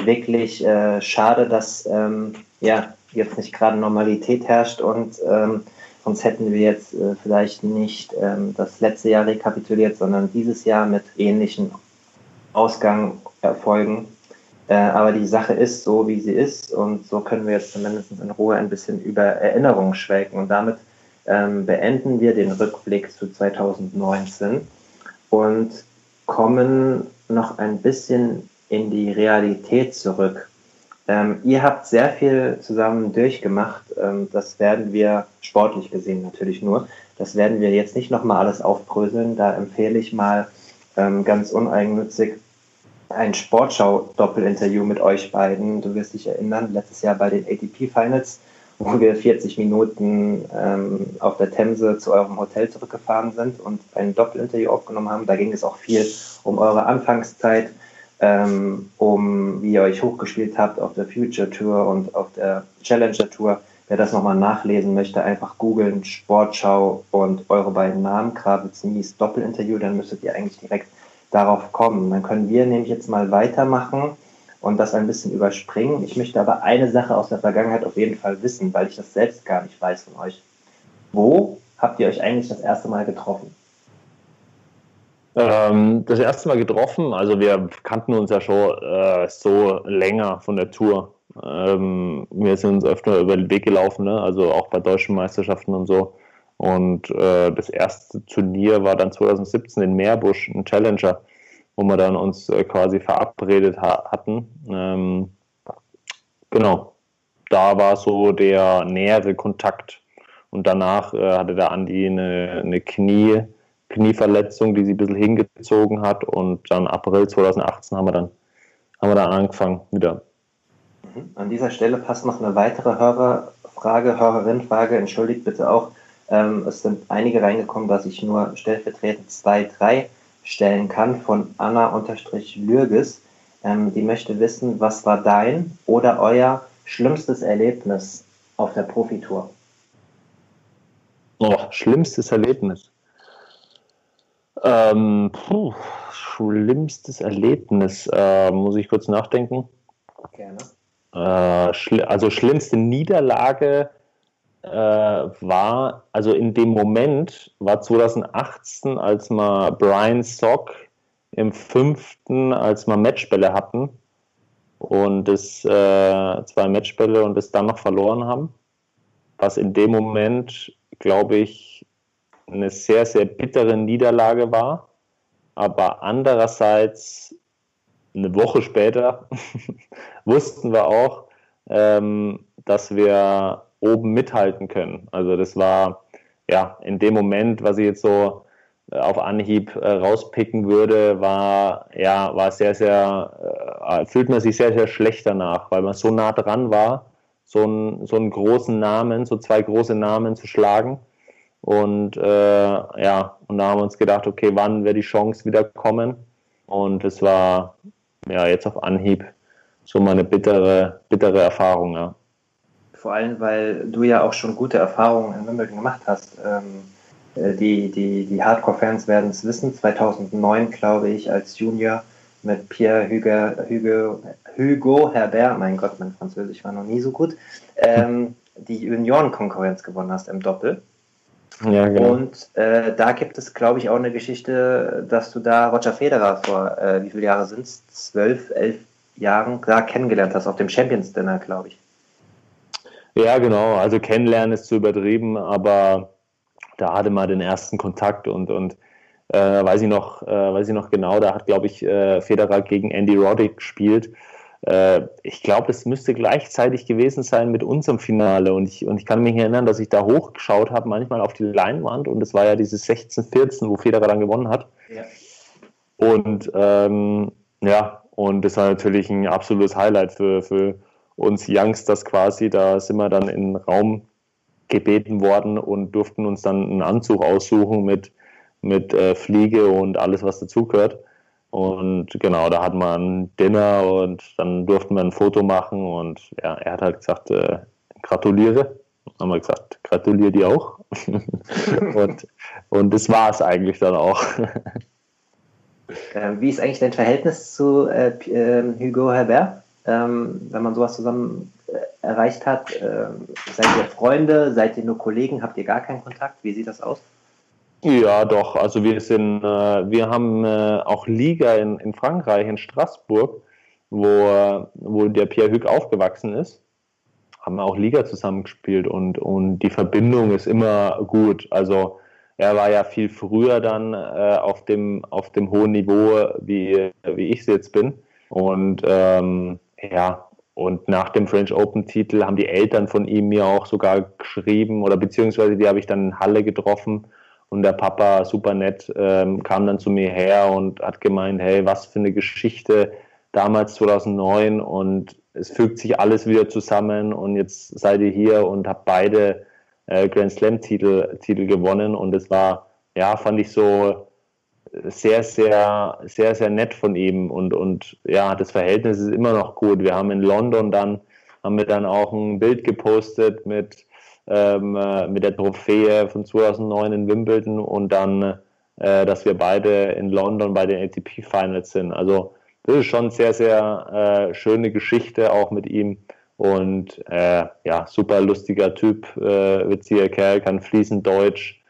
Wirklich äh, schade, dass ähm, ja, jetzt nicht gerade Normalität herrscht und ähm, sonst hätten wir jetzt äh, vielleicht nicht ähm, das letzte Jahr rekapituliert, sondern dieses Jahr mit ähnlichen Ausgang erfolgen. Äh, aber die Sache ist so, wie sie ist und so können wir jetzt zumindest in Ruhe ein bisschen über Erinnerungen schwelgen und damit ähm, beenden wir den Rückblick zu 2019 und kommen noch ein bisschen in die Realität zurück. Ähm, ihr habt sehr viel zusammen durchgemacht. Ähm, das werden wir sportlich gesehen natürlich nur. Das werden wir jetzt nicht nochmal alles aufbröseln. Da empfehle ich mal ähm, ganz uneigennützig ein Sportschau-Doppelinterview mit euch beiden. Du wirst dich erinnern, letztes Jahr bei den ATP Finals wo wir 40 Minuten ähm, auf der Themse zu eurem Hotel zurückgefahren sind und ein Doppelinterview aufgenommen haben. Da ging es auch viel um eure Anfangszeit, ähm, um wie ihr euch hochgespielt habt auf der Future Tour und auf der Challenger Tour. Wer das nochmal nachlesen möchte, einfach googeln Sportschau und eure beiden Namen, Kravitz Mies Doppelinterview, dann müsstet ihr eigentlich direkt darauf kommen. Dann können wir nämlich jetzt mal weitermachen und das ein bisschen überspringen. Ich möchte aber eine Sache aus der Vergangenheit auf jeden Fall wissen, weil ich das selbst gar nicht weiß von euch. Wo habt ihr euch eigentlich das erste Mal getroffen? Ähm, das erste Mal getroffen, also wir kannten uns ja schon äh, so länger von der Tour. Ähm, wir sind uns öfter über den Weg gelaufen, ne? also auch bei deutschen Meisterschaften und so. Und äh, das erste Turnier war dann 2017 in Meerbusch, ein Challenger, wo wir dann uns äh, quasi verabredet ha hatten. Ähm, genau, da war so der nähere Kontakt. Und danach äh, hatte der Andi eine, eine Knie, Knieverletzung, die sie ein bisschen hingezogen hat. Und dann April 2018 haben wir dann, haben wir dann angefangen wieder. Mhm. An dieser Stelle passt noch eine weitere Hörerfrage, Hörerin-Frage, entschuldigt bitte auch. Ähm, es sind einige reingekommen, dass ich nur stellvertretend zwei, drei stellen kann von Anna-Lürges. Ähm, die möchte wissen, was war dein oder euer schlimmstes Erlebnis auf der Profitour? Oh, schlimmstes Erlebnis. Ähm, puh, schlimmstes Erlebnis, äh, muss ich kurz nachdenken. Gerne. Äh, schl also schlimmste Niederlage äh, war, also in dem Moment war 2018, als wir Brian Sock im fünften, als wir Matchbälle hatten und das äh, zwei Matchbälle und das dann noch verloren haben, was in dem Moment, glaube ich, eine sehr, sehr bittere Niederlage war. Aber andererseits, eine Woche später, <laughs> wussten wir auch, ähm, dass wir oben mithalten können. Also das war ja in dem Moment, was ich jetzt so äh, auf Anhieb äh, rauspicken würde, war ja war sehr sehr äh, fühlt man sich sehr sehr schlecht danach, weil man so nah dran war, so einen so einen großen Namen, so zwei große Namen zu schlagen und äh, ja, und da haben wir uns gedacht, okay, wann wird die Chance wieder kommen? Und es war ja jetzt auf Anhieb so mal eine bittere, bittere Erfahrung, ja. Vor allem, weil du ja auch schon gute Erfahrungen in Wimbledon gemacht hast. Ähm, äh, die die, die Hardcore-Fans werden es wissen. 2009, glaube ich, als Junior mit Pierre Hugo, Hugo, Hugo Herbert, mein Gott, mein Französisch war noch nie so gut, ähm, die Juniorenkonkurrenz gewonnen hast im Doppel. Ja, genau. Und äh, da gibt es, glaube ich, auch eine Geschichte, dass du da Roger Federer vor, äh, wie viele Jahre sind es? Zwölf, elf Jahren da kennengelernt hast, auf dem Champions Dinner, glaube ich. Ja, genau. Also kennenlernen ist zu übertrieben, aber da hatte man den ersten Kontakt und, und äh, weiß ich noch, äh, weiß ich noch genau, da hat, glaube ich, äh, Federer gegen Andy Roddick gespielt ich glaube, es müsste gleichzeitig gewesen sein mit unserem Finale. Und ich, und ich kann mich erinnern, dass ich da hochgeschaut habe, manchmal auf die Leinwand. Und es war ja dieses 16-14, wo Federer dann gewonnen hat. Ja. Und ähm, ja, und das war natürlich ein absolutes Highlight für, für uns Youngsters quasi. Da sind wir dann in den Raum gebeten worden und durften uns dann einen Anzug aussuchen mit, mit äh, Fliege und alles, was dazugehört. Und genau, da wir ein Dinner und dann durften wir ein Foto machen und ja, er hat halt gesagt, äh, gratuliere. Haben wir gesagt, gratuliere dir auch. <laughs> und, und das war es eigentlich dann auch. Ähm, wie ist eigentlich dein Verhältnis zu äh, ähm, Hugo Herbert? Ähm, wenn man sowas zusammen äh, erreicht hat, ähm, seid ihr Freunde, seid ihr nur Kollegen, habt ihr gar keinen Kontakt? Wie sieht das aus? Ja, doch. Also wir sind, äh, wir haben äh, auch Liga in, in Frankreich, in Straßburg, wo, wo der Pierre Hugues aufgewachsen ist. Haben wir auch Liga zusammengespielt und, und die Verbindung ist immer gut. Also er war ja viel früher dann äh, auf, dem, auf dem hohen Niveau, wie, wie ich es jetzt bin. Und ähm, ja, und nach dem French Open-Titel haben die Eltern von ihm mir auch sogar geschrieben oder beziehungsweise die habe ich dann in Halle getroffen und der Papa, super nett, ähm, kam dann zu mir her und hat gemeint, hey, was für eine Geschichte damals 2009 und es fügt sich alles wieder zusammen. Und jetzt seid ihr hier und habt beide äh, Grand Slam Titel, Titel gewonnen. Und es war, ja, fand ich so sehr, sehr, sehr, sehr nett von ihm. Und, und ja, das Verhältnis ist immer noch gut. Wir haben in London dann, haben wir dann auch ein Bild gepostet mit mit der Trophäe von 2009 in Wimbledon und dann, äh, dass wir beide in London bei den ATP Finals sind. Also das ist schon sehr, sehr äh, schöne Geschichte auch mit ihm und äh, ja, super lustiger Typ, äh, witziger Kerl, kann fließend Deutsch.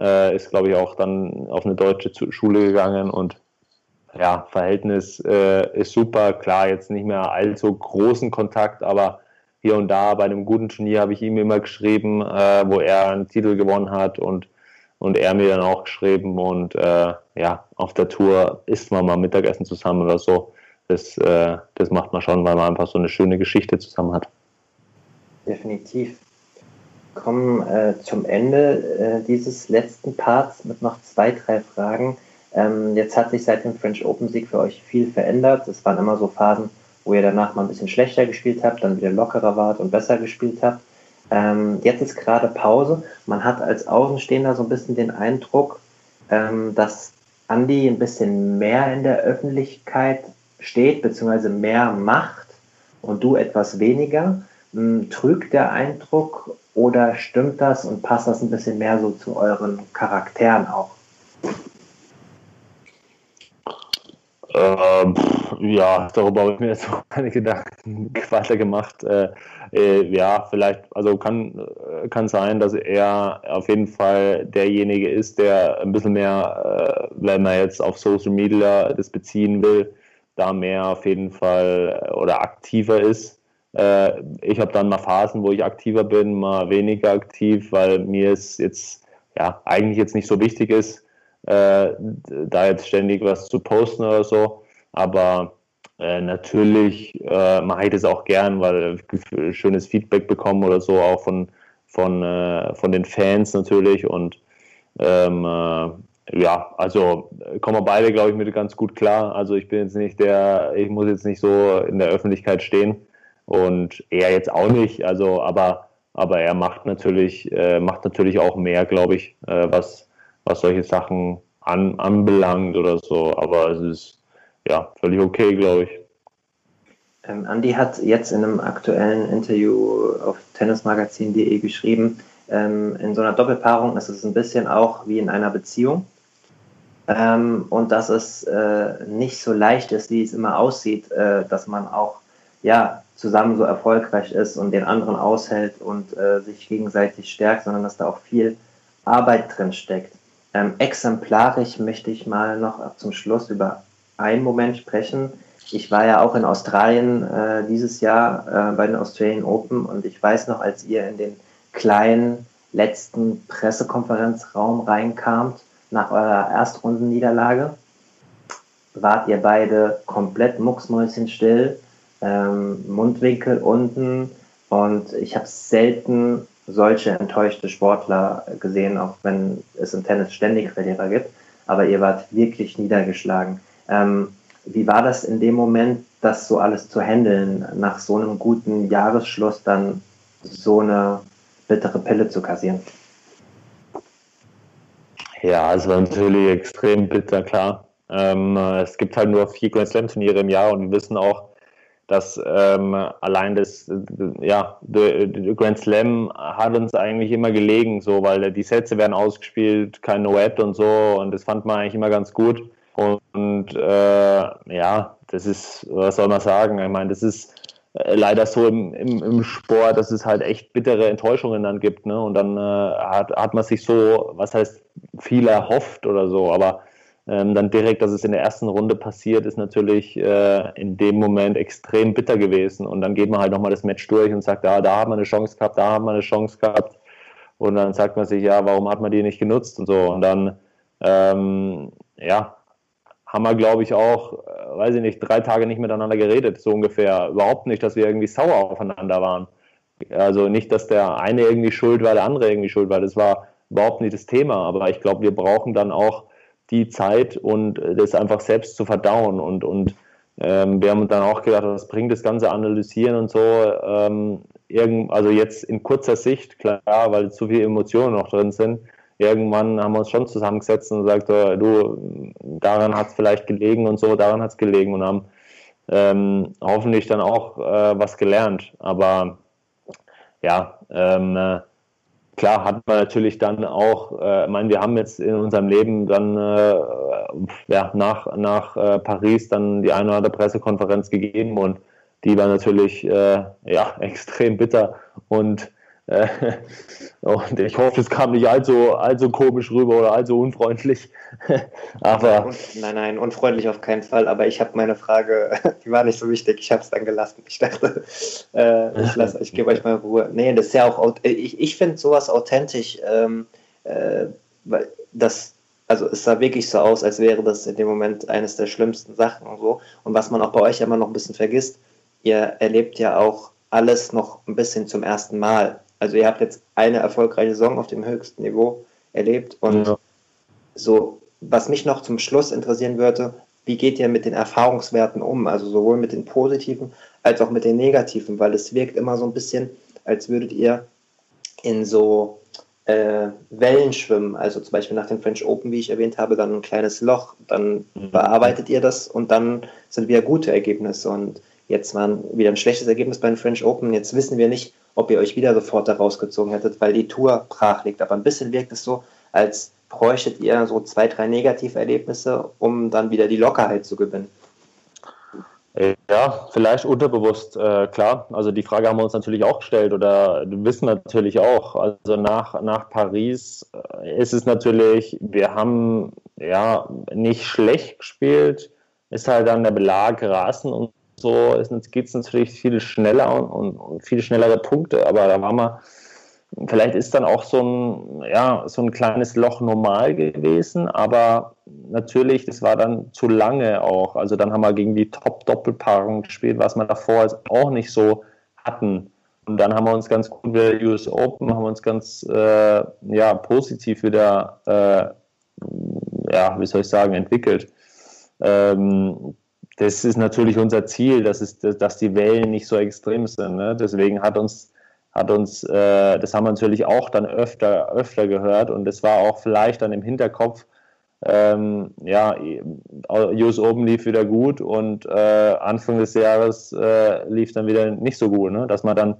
äh, ist, glaube ich, auch dann auf eine deutsche Schule gegangen und ja, Verhältnis äh, ist super. Klar, jetzt nicht mehr allzu großen Kontakt, aber hier und da bei einem guten Turnier habe ich ihm immer geschrieben, äh, wo er einen Titel gewonnen hat und, und er mir dann auch geschrieben und äh, ja, auf der Tour isst man mal Mittagessen zusammen oder so. Das, äh, das macht man schon, weil man einfach so eine schöne Geschichte zusammen hat. Definitiv. Kommen äh, zum Ende äh, dieses letzten Parts mit noch zwei, drei Fragen. Ähm, jetzt hat sich seit dem French Open Sieg für euch viel verändert. Es waren immer so Phasen, wo ihr danach mal ein bisschen schlechter gespielt habt, dann wieder lockerer wart und besser gespielt habt. Ähm, jetzt ist gerade Pause. Man hat als Außenstehender so ein bisschen den Eindruck, ähm, dass Andy ein bisschen mehr in der Öffentlichkeit steht, beziehungsweise mehr macht und du etwas weniger. Ähm, trügt der Eindruck oder stimmt das und passt das ein bisschen mehr so zu euren Charakteren auch? Äh, ja, darüber habe ich mir jetzt noch <laughs> keine Gedanken weiter gemacht. Äh, äh, ja, vielleicht, also kann, äh, kann sein, dass er auf jeden Fall derjenige ist, der ein bisschen mehr, äh, wenn man jetzt auf Social Media das beziehen will, da mehr auf jeden Fall äh, oder aktiver ist. ich habe dann mal Phasen, wo ich aktiver bin, mal weniger aktiv, weil mir es jetzt ja eigentlich jetzt nicht so wichtig ist äh, da jetzt ständig was zu posten oder so. Aber äh, natürlich äh, mache ich das auch gern, weil schönes Feedback bekomme oder so, auch von, von, äh, von den Fans natürlich. Und ähm, äh, ja, also kommen wir beide, glaube ich, mit ganz gut klar. Also ich bin jetzt nicht der, ich muss jetzt nicht so in der Öffentlichkeit stehen und er jetzt auch nicht. Also, aber, aber er macht natürlich, äh, macht natürlich auch mehr, glaube ich, äh, was, was solche Sachen an, anbelangt oder so. Aber es ist ja völlig okay, glaube ich. Ähm, Andi hat jetzt in einem aktuellen Interview auf tennismagazin.de geschrieben, ähm, in so einer Doppelpaarung ist es ein bisschen auch wie in einer Beziehung. Ähm, und dass es äh, nicht so leicht ist, wie es immer aussieht, äh, dass man auch ja, zusammen so erfolgreich ist und den anderen aushält und äh, sich gegenseitig stärkt, sondern dass da auch viel Arbeit drin steckt. Ähm, exemplarisch möchte ich mal noch zum Schluss über einen Moment sprechen. Ich war ja auch in Australien äh, dieses Jahr äh, bei den Australian Open und ich weiß noch, als ihr in den kleinen letzten Pressekonferenzraum reinkamt nach eurer Erstrundenniederlage, wart ihr beide komplett mucksmäuschenstill, ähm, Mundwinkel unten und ich habe selten solche enttäuschte Sportler gesehen, auch wenn es im Tennis ständig Verlierer gibt. Aber ihr wart wirklich niedergeschlagen. Ähm, wie war das in dem Moment, das so alles zu handeln, nach so einem guten Jahresschluss dann so eine bittere Pille zu kassieren? Ja, es war natürlich extrem bitter, klar. Ähm, es gibt halt nur vier Grand Slam Turniere im Jahr und wir wissen auch, dass ähm, allein das, ja, Grand Slam hat uns eigentlich immer gelegen, so, weil die Sätze werden ausgespielt, kein Noet und so, und das fand man eigentlich immer ganz gut. Und äh, ja, das ist, was soll man sagen? Ich meine, das ist äh, leider so im, im, im, Sport, dass es halt echt bittere Enttäuschungen dann gibt, ne? Und dann äh, hat, hat man sich so, was heißt, viel erhofft oder so, aber ähm, dann direkt, dass es in der ersten Runde passiert, ist natürlich äh, in dem Moment extrem bitter gewesen. Und dann geht man halt nochmal das Match durch und sagt, ja, da hat man eine Chance gehabt, da hat man eine Chance gehabt. Und dann sagt man sich, ja, warum hat man die nicht genutzt und so. Und dann, ähm, ja, haben wir, glaube ich, auch, äh, weiß ich nicht, drei Tage nicht miteinander geredet, so ungefähr. Überhaupt nicht, dass wir irgendwie sauer aufeinander waren. Also nicht, dass der eine irgendwie schuld war, der andere irgendwie schuld war. Das war überhaupt nicht das Thema. Aber ich glaube, wir brauchen dann auch die Zeit und das einfach selbst zu verdauen. Und, und ähm, wir haben dann auch gedacht, was bringt das ganze Analysieren und so. Ähm, irgend, also jetzt in kurzer Sicht, klar, weil zu viele Emotionen noch drin sind. Irgendwann haben wir uns schon zusammengesetzt und gesagt, du, daran hat es vielleicht gelegen und so, daran hat es gelegen und haben ähm, hoffentlich dann auch äh, was gelernt. Aber ja, ähm, äh, klar hat man natürlich dann auch, äh, ich meine, wir haben jetzt in unserem Leben dann äh, ja, nach, nach äh, Paris dann die eine oder andere Pressekonferenz gegeben und die war natürlich äh, ja, <laughs> extrem bitter und <laughs> und ich hoffe, es kam nicht allzu, allzu komisch rüber oder allzu unfreundlich. <laughs> aber nein, nein, unfreundlich auf keinen Fall. Aber ich habe meine Frage, <laughs> die war nicht so wichtig. Ich habe es dann gelassen. Ich dachte, äh, ich, lasse, ich gebe euch mal Ruhe. Nee, das ist ja auch, ich, ich finde sowas authentisch, ähm, äh, weil das also es sah wirklich so aus, als wäre das in dem Moment eines der schlimmsten Sachen und so. Und was man auch bei euch immer noch ein bisschen vergisst, ihr erlebt ja auch alles noch ein bisschen zum ersten Mal. Also ihr habt jetzt eine erfolgreiche Saison auf dem höchsten Niveau erlebt und ja. so, was mich noch zum Schluss interessieren würde, wie geht ihr mit den Erfahrungswerten um? Also sowohl mit den positiven als auch mit den negativen, weil es wirkt immer so ein bisschen, als würdet ihr in so äh, Wellen schwimmen. Also zum Beispiel nach dem French Open, wie ich erwähnt habe, dann ein kleines Loch, dann mhm. bearbeitet ihr das und dann sind wieder gute Ergebnisse. Und jetzt war wieder ein schlechtes Ergebnis bei den French Open. Jetzt wissen wir nicht, ob ihr euch wieder sofort da rausgezogen hättet, weil die Tour brach liegt. Aber ein bisschen wirkt es so, als bräuchtet ihr so zwei, drei Negativerlebnisse, um dann wieder die Lockerheit zu gewinnen. Ja, vielleicht unterbewusst, äh, klar. Also die Frage haben wir uns natürlich auch gestellt oder wissen natürlich auch. Also nach, nach Paris äh, ist es natürlich, wir haben ja nicht schlecht gespielt, ist halt dann der Belag Rasen und so, geht es natürlich viel schneller und, und, und viel schnellere Punkte, aber da waren wir Vielleicht ist dann auch so ein, ja, so ein kleines Loch normal gewesen, aber natürlich, das war dann zu lange auch. Also dann haben wir gegen die Top-Doppelpaarung gespielt, was wir davor auch nicht so hatten. Und dann haben wir uns ganz gut wieder US Open, haben uns ganz äh, ja, positiv wieder, äh, ja, wie soll ich sagen, entwickelt. Ähm, das ist natürlich unser Ziel, dass, es, dass die Wellen nicht so extrem sind. Ne? Deswegen hat uns hat uns, äh, das haben wir natürlich auch dann öfter, öfter gehört und es war auch vielleicht dann im Hinterkopf, ähm, ja, US Open lief wieder gut und äh, Anfang des Jahres äh, lief dann wieder nicht so gut, ne? dass man dann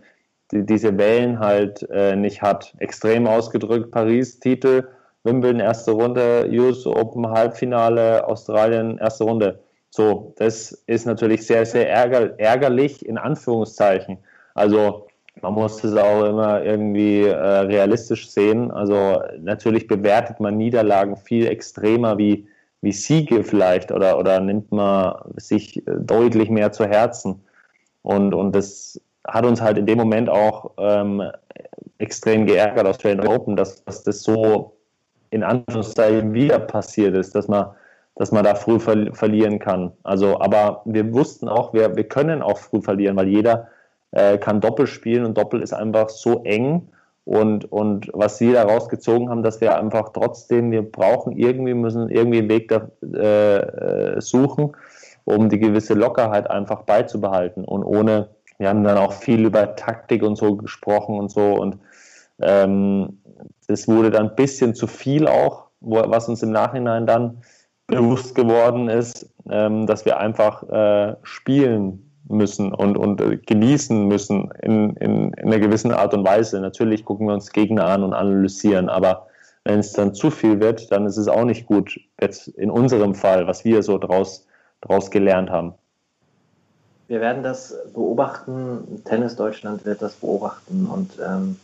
die, diese Wellen halt äh, nicht hat. Extrem ausgedrückt, Paris-Titel, Wimbledon erste Runde, US Open Halbfinale, Australien erste Runde. So, das ist natürlich sehr, sehr ärger, ärgerlich in Anführungszeichen. Also man muss es auch immer irgendwie äh, realistisch sehen. Also natürlich bewertet man Niederlagen viel extremer wie, wie Siege vielleicht oder, oder nimmt man sich deutlich mehr zu Herzen. Und, und das hat uns halt in dem Moment auch ähm, extrem geärgert aus Australian Open, dass, dass das so in Anführungszeichen wieder passiert ist, dass man, dass man da früh ver verlieren kann. Also, aber wir wussten auch, wir, wir können auch früh verlieren, weil jeder äh, kann Doppel spielen und Doppel ist einfach so eng. Und, und was sie da rausgezogen haben, dass wir einfach trotzdem, wir brauchen irgendwie, müssen irgendwie einen Weg da, äh, äh, suchen, um die gewisse Lockerheit einfach beizubehalten. Und ohne, wir haben dann auch viel über Taktik und so gesprochen und so. Und ähm, das wurde dann ein bisschen zu viel auch, wo, was uns im Nachhinein dann bewusst geworden ist, ähm, dass wir einfach äh, spielen müssen und, und äh, genießen müssen in, in, in einer gewissen Art und Weise. Natürlich gucken wir uns Gegner an und analysieren, aber wenn es dann zu viel wird, dann ist es auch nicht gut. Jetzt in unserem Fall, was wir so draus, draus gelernt haben. Wir werden das beobachten. Tennis Deutschland wird das beobachten und ähm,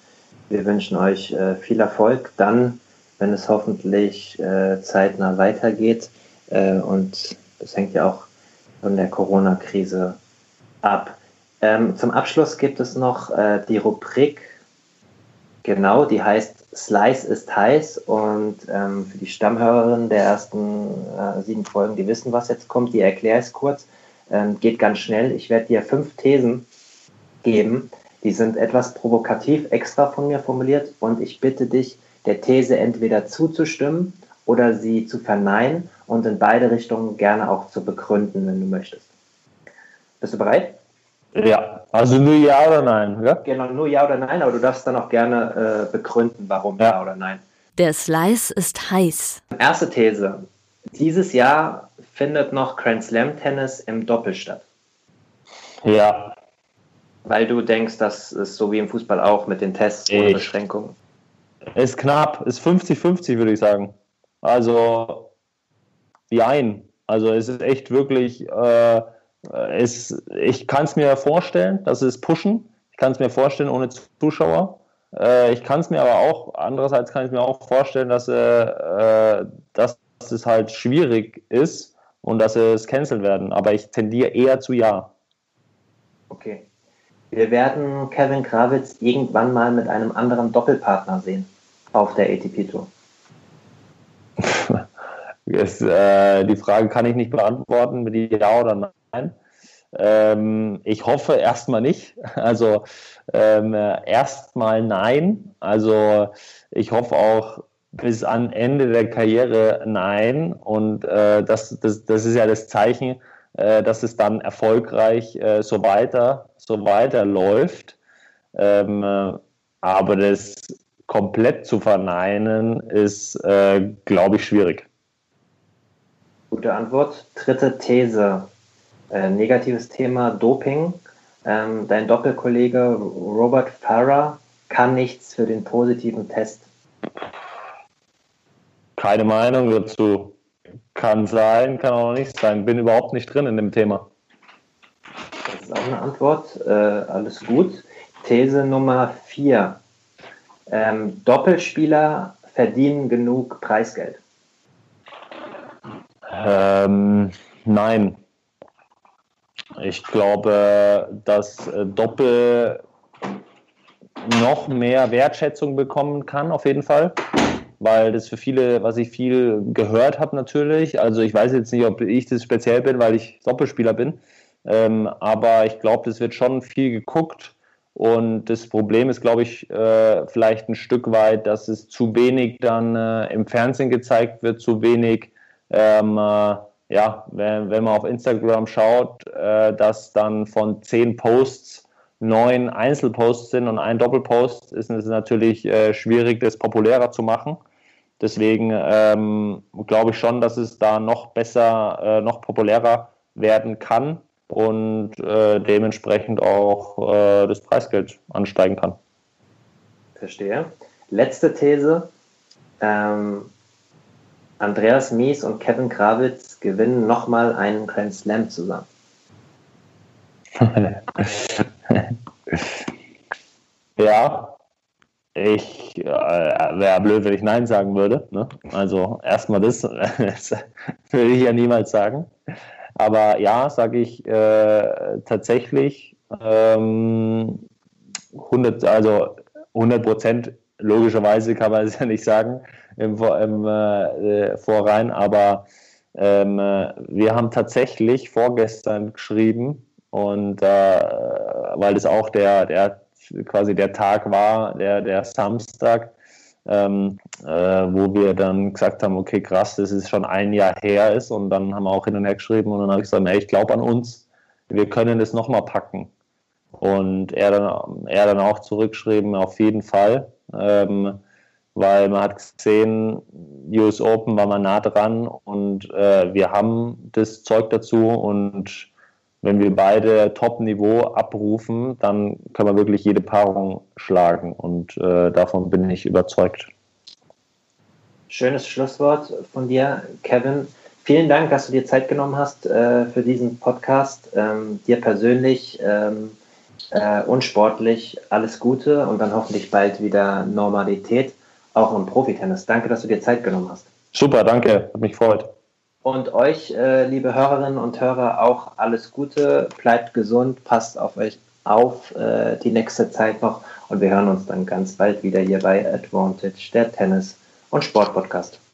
wir wünschen euch äh, viel Erfolg. Dann, wenn es hoffentlich äh, zeitnah weitergeht äh, und das hängt ja auch von der Corona-Krise ab. Ähm, zum Abschluss gibt es noch äh, die Rubrik, genau, die heißt Slice ist heiß und ähm, für die Stammhörerinnen der ersten äh, sieben Folgen, die wissen, was jetzt kommt, die erkläre ich kurz. Ähm, geht ganz schnell. Ich werde dir fünf Thesen geben. Die sind etwas provokativ extra von mir formuliert und ich bitte dich, der These entweder zuzustimmen oder sie zu verneinen und in beide Richtungen gerne auch zu begründen, wenn du möchtest. Bist du bereit? Ja, also nur Ja oder Nein, ja? Genau, nur Ja oder Nein, aber du darfst dann auch gerne äh, begründen, warum ja. ja oder Nein. Der Slice ist heiß. Erste These. Dieses Jahr findet noch Grand Slam Tennis im Doppel statt. Ja. Weil du denkst, das ist so wie im Fußball auch mit den Tests ohne Beschränkungen. Ist knapp, ist 50-50, würde ich sagen. Also, wie ein. Also, es ist echt wirklich. Äh, es, ich kann es mir vorstellen, dass es pushen. Ich kann es mir vorstellen ohne Zuschauer. Äh, ich kann es mir aber auch, andererseits kann ich mir auch vorstellen, dass, äh, dass es halt schwierig ist und dass es cancelt werden. Aber ich tendiere eher zu ja. Okay. Wir werden Kevin Krawitz irgendwann mal mit einem anderen Doppelpartner sehen auf der ATP Tour. <laughs> Jetzt, äh, die Frage kann ich nicht beantworten mit Ja oder Nein. Ähm, ich hoffe erstmal nicht. <laughs> Also ähm, erstmal nein. Also ich hoffe auch bis an Ende der Karriere nein. Und äh, das, das, das ist ja das Zeichen, äh, dass es dann erfolgreich äh, so weiter so weiter läuft. Ähm, äh, aber das komplett zu verneinen ist, äh, glaube ich, schwierig. Gute Antwort. Dritte These. Äh, negatives Thema Doping. Ähm, dein Doppelkollege Robert Farrer kann nichts für den positiven Test. Keine Meinung dazu. Kann sein, kann auch nicht sein. Bin überhaupt nicht drin in dem Thema. Das ist auch eine Antwort. Äh, alles gut. These Nummer 4. Ähm, Doppelspieler verdienen genug Preisgeld. Ähm, nein. Ich glaube, dass äh, Doppel noch mehr Wertschätzung bekommen kann, auf jeden Fall. Weil das für viele, was ich viel gehört habe, natürlich. Also, ich weiß jetzt nicht, ob ich das speziell bin, weil ich Doppelspieler bin. Ähm, aber ich glaube, das wird schon viel geguckt. Und das Problem ist, glaube ich, äh, vielleicht ein Stück weit, dass es zu wenig dann äh, im Fernsehen gezeigt wird, zu wenig ähm, äh, ja, wenn, wenn man auf Instagram schaut, äh, dass dann von zehn Posts neun Einzelposts sind und ein Doppelpost, ist es natürlich äh, schwierig, das populärer zu machen. Deswegen ähm, glaube ich schon, dass es da noch besser, äh, noch populärer werden kann und äh, dementsprechend auch äh, das Preisgeld ansteigen kann. Verstehe. Letzte These. Ähm, Andreas Mies und Kevin Krawitz gewinnen nochmal einen Grand Slam zusammen. <laughs> ja, ich äh, wäre blöd, wenn ich Nein sagen würde. Ne? Also erstmal das, <laughs> das würde ich ja niemals sagen. Aber ja, sage ich äh, tatsächlich ähm, 100, also 100 Prozent logischerweise kann man <laughs> es ja nicht sagen im, im äh, Vorrein, aber ähm, wir haben tatsächlich vorgestern geschrieben und äh, weil das auch der, der quasi der Tag war, der, der Samstag, ähm, äh, wo wir dann gesagt haben, okay, krass, das ist schon ein Jahr her ist und dann haben wir auch hin und her geschrieben und dann habe ich gesagt, ey, ich glaube an uns, wir können das nochmal packen. Und er dann, er dann auch zurückgeschrieben, auf jeden Fall. Ähm, weil man hat gesehen, US Open war man nah dran und äh, wir haben das Zeug dazu und wenn wir beide Top-Niveau abrufen, dann können wir wirklich jede Paarung schlagen und äh, davon bin ich überzeugt. Schönes Schlusswort von dir, Kevin. Vielen Dank, dass du dir Zeit genommen hast äh, für diesen Podcast. Ähm, dir persönlich ähm, äh, und sportlich alles Gute und dann hoffentlich bald wieder Normalität auch im Profitennis. Danke, dass du dir Zeit genommen hast. Super, danke, hat mich gefreut. Und euch, äh, liebe Hörerinnen und Hörer, auch alles Gute, bleibt gesund, passt auf euch auf äh, die nächste Zeit noch und wir hören uns dann ganz bald wieder hier bei Advantage, der Tennis- und Sportpodcast.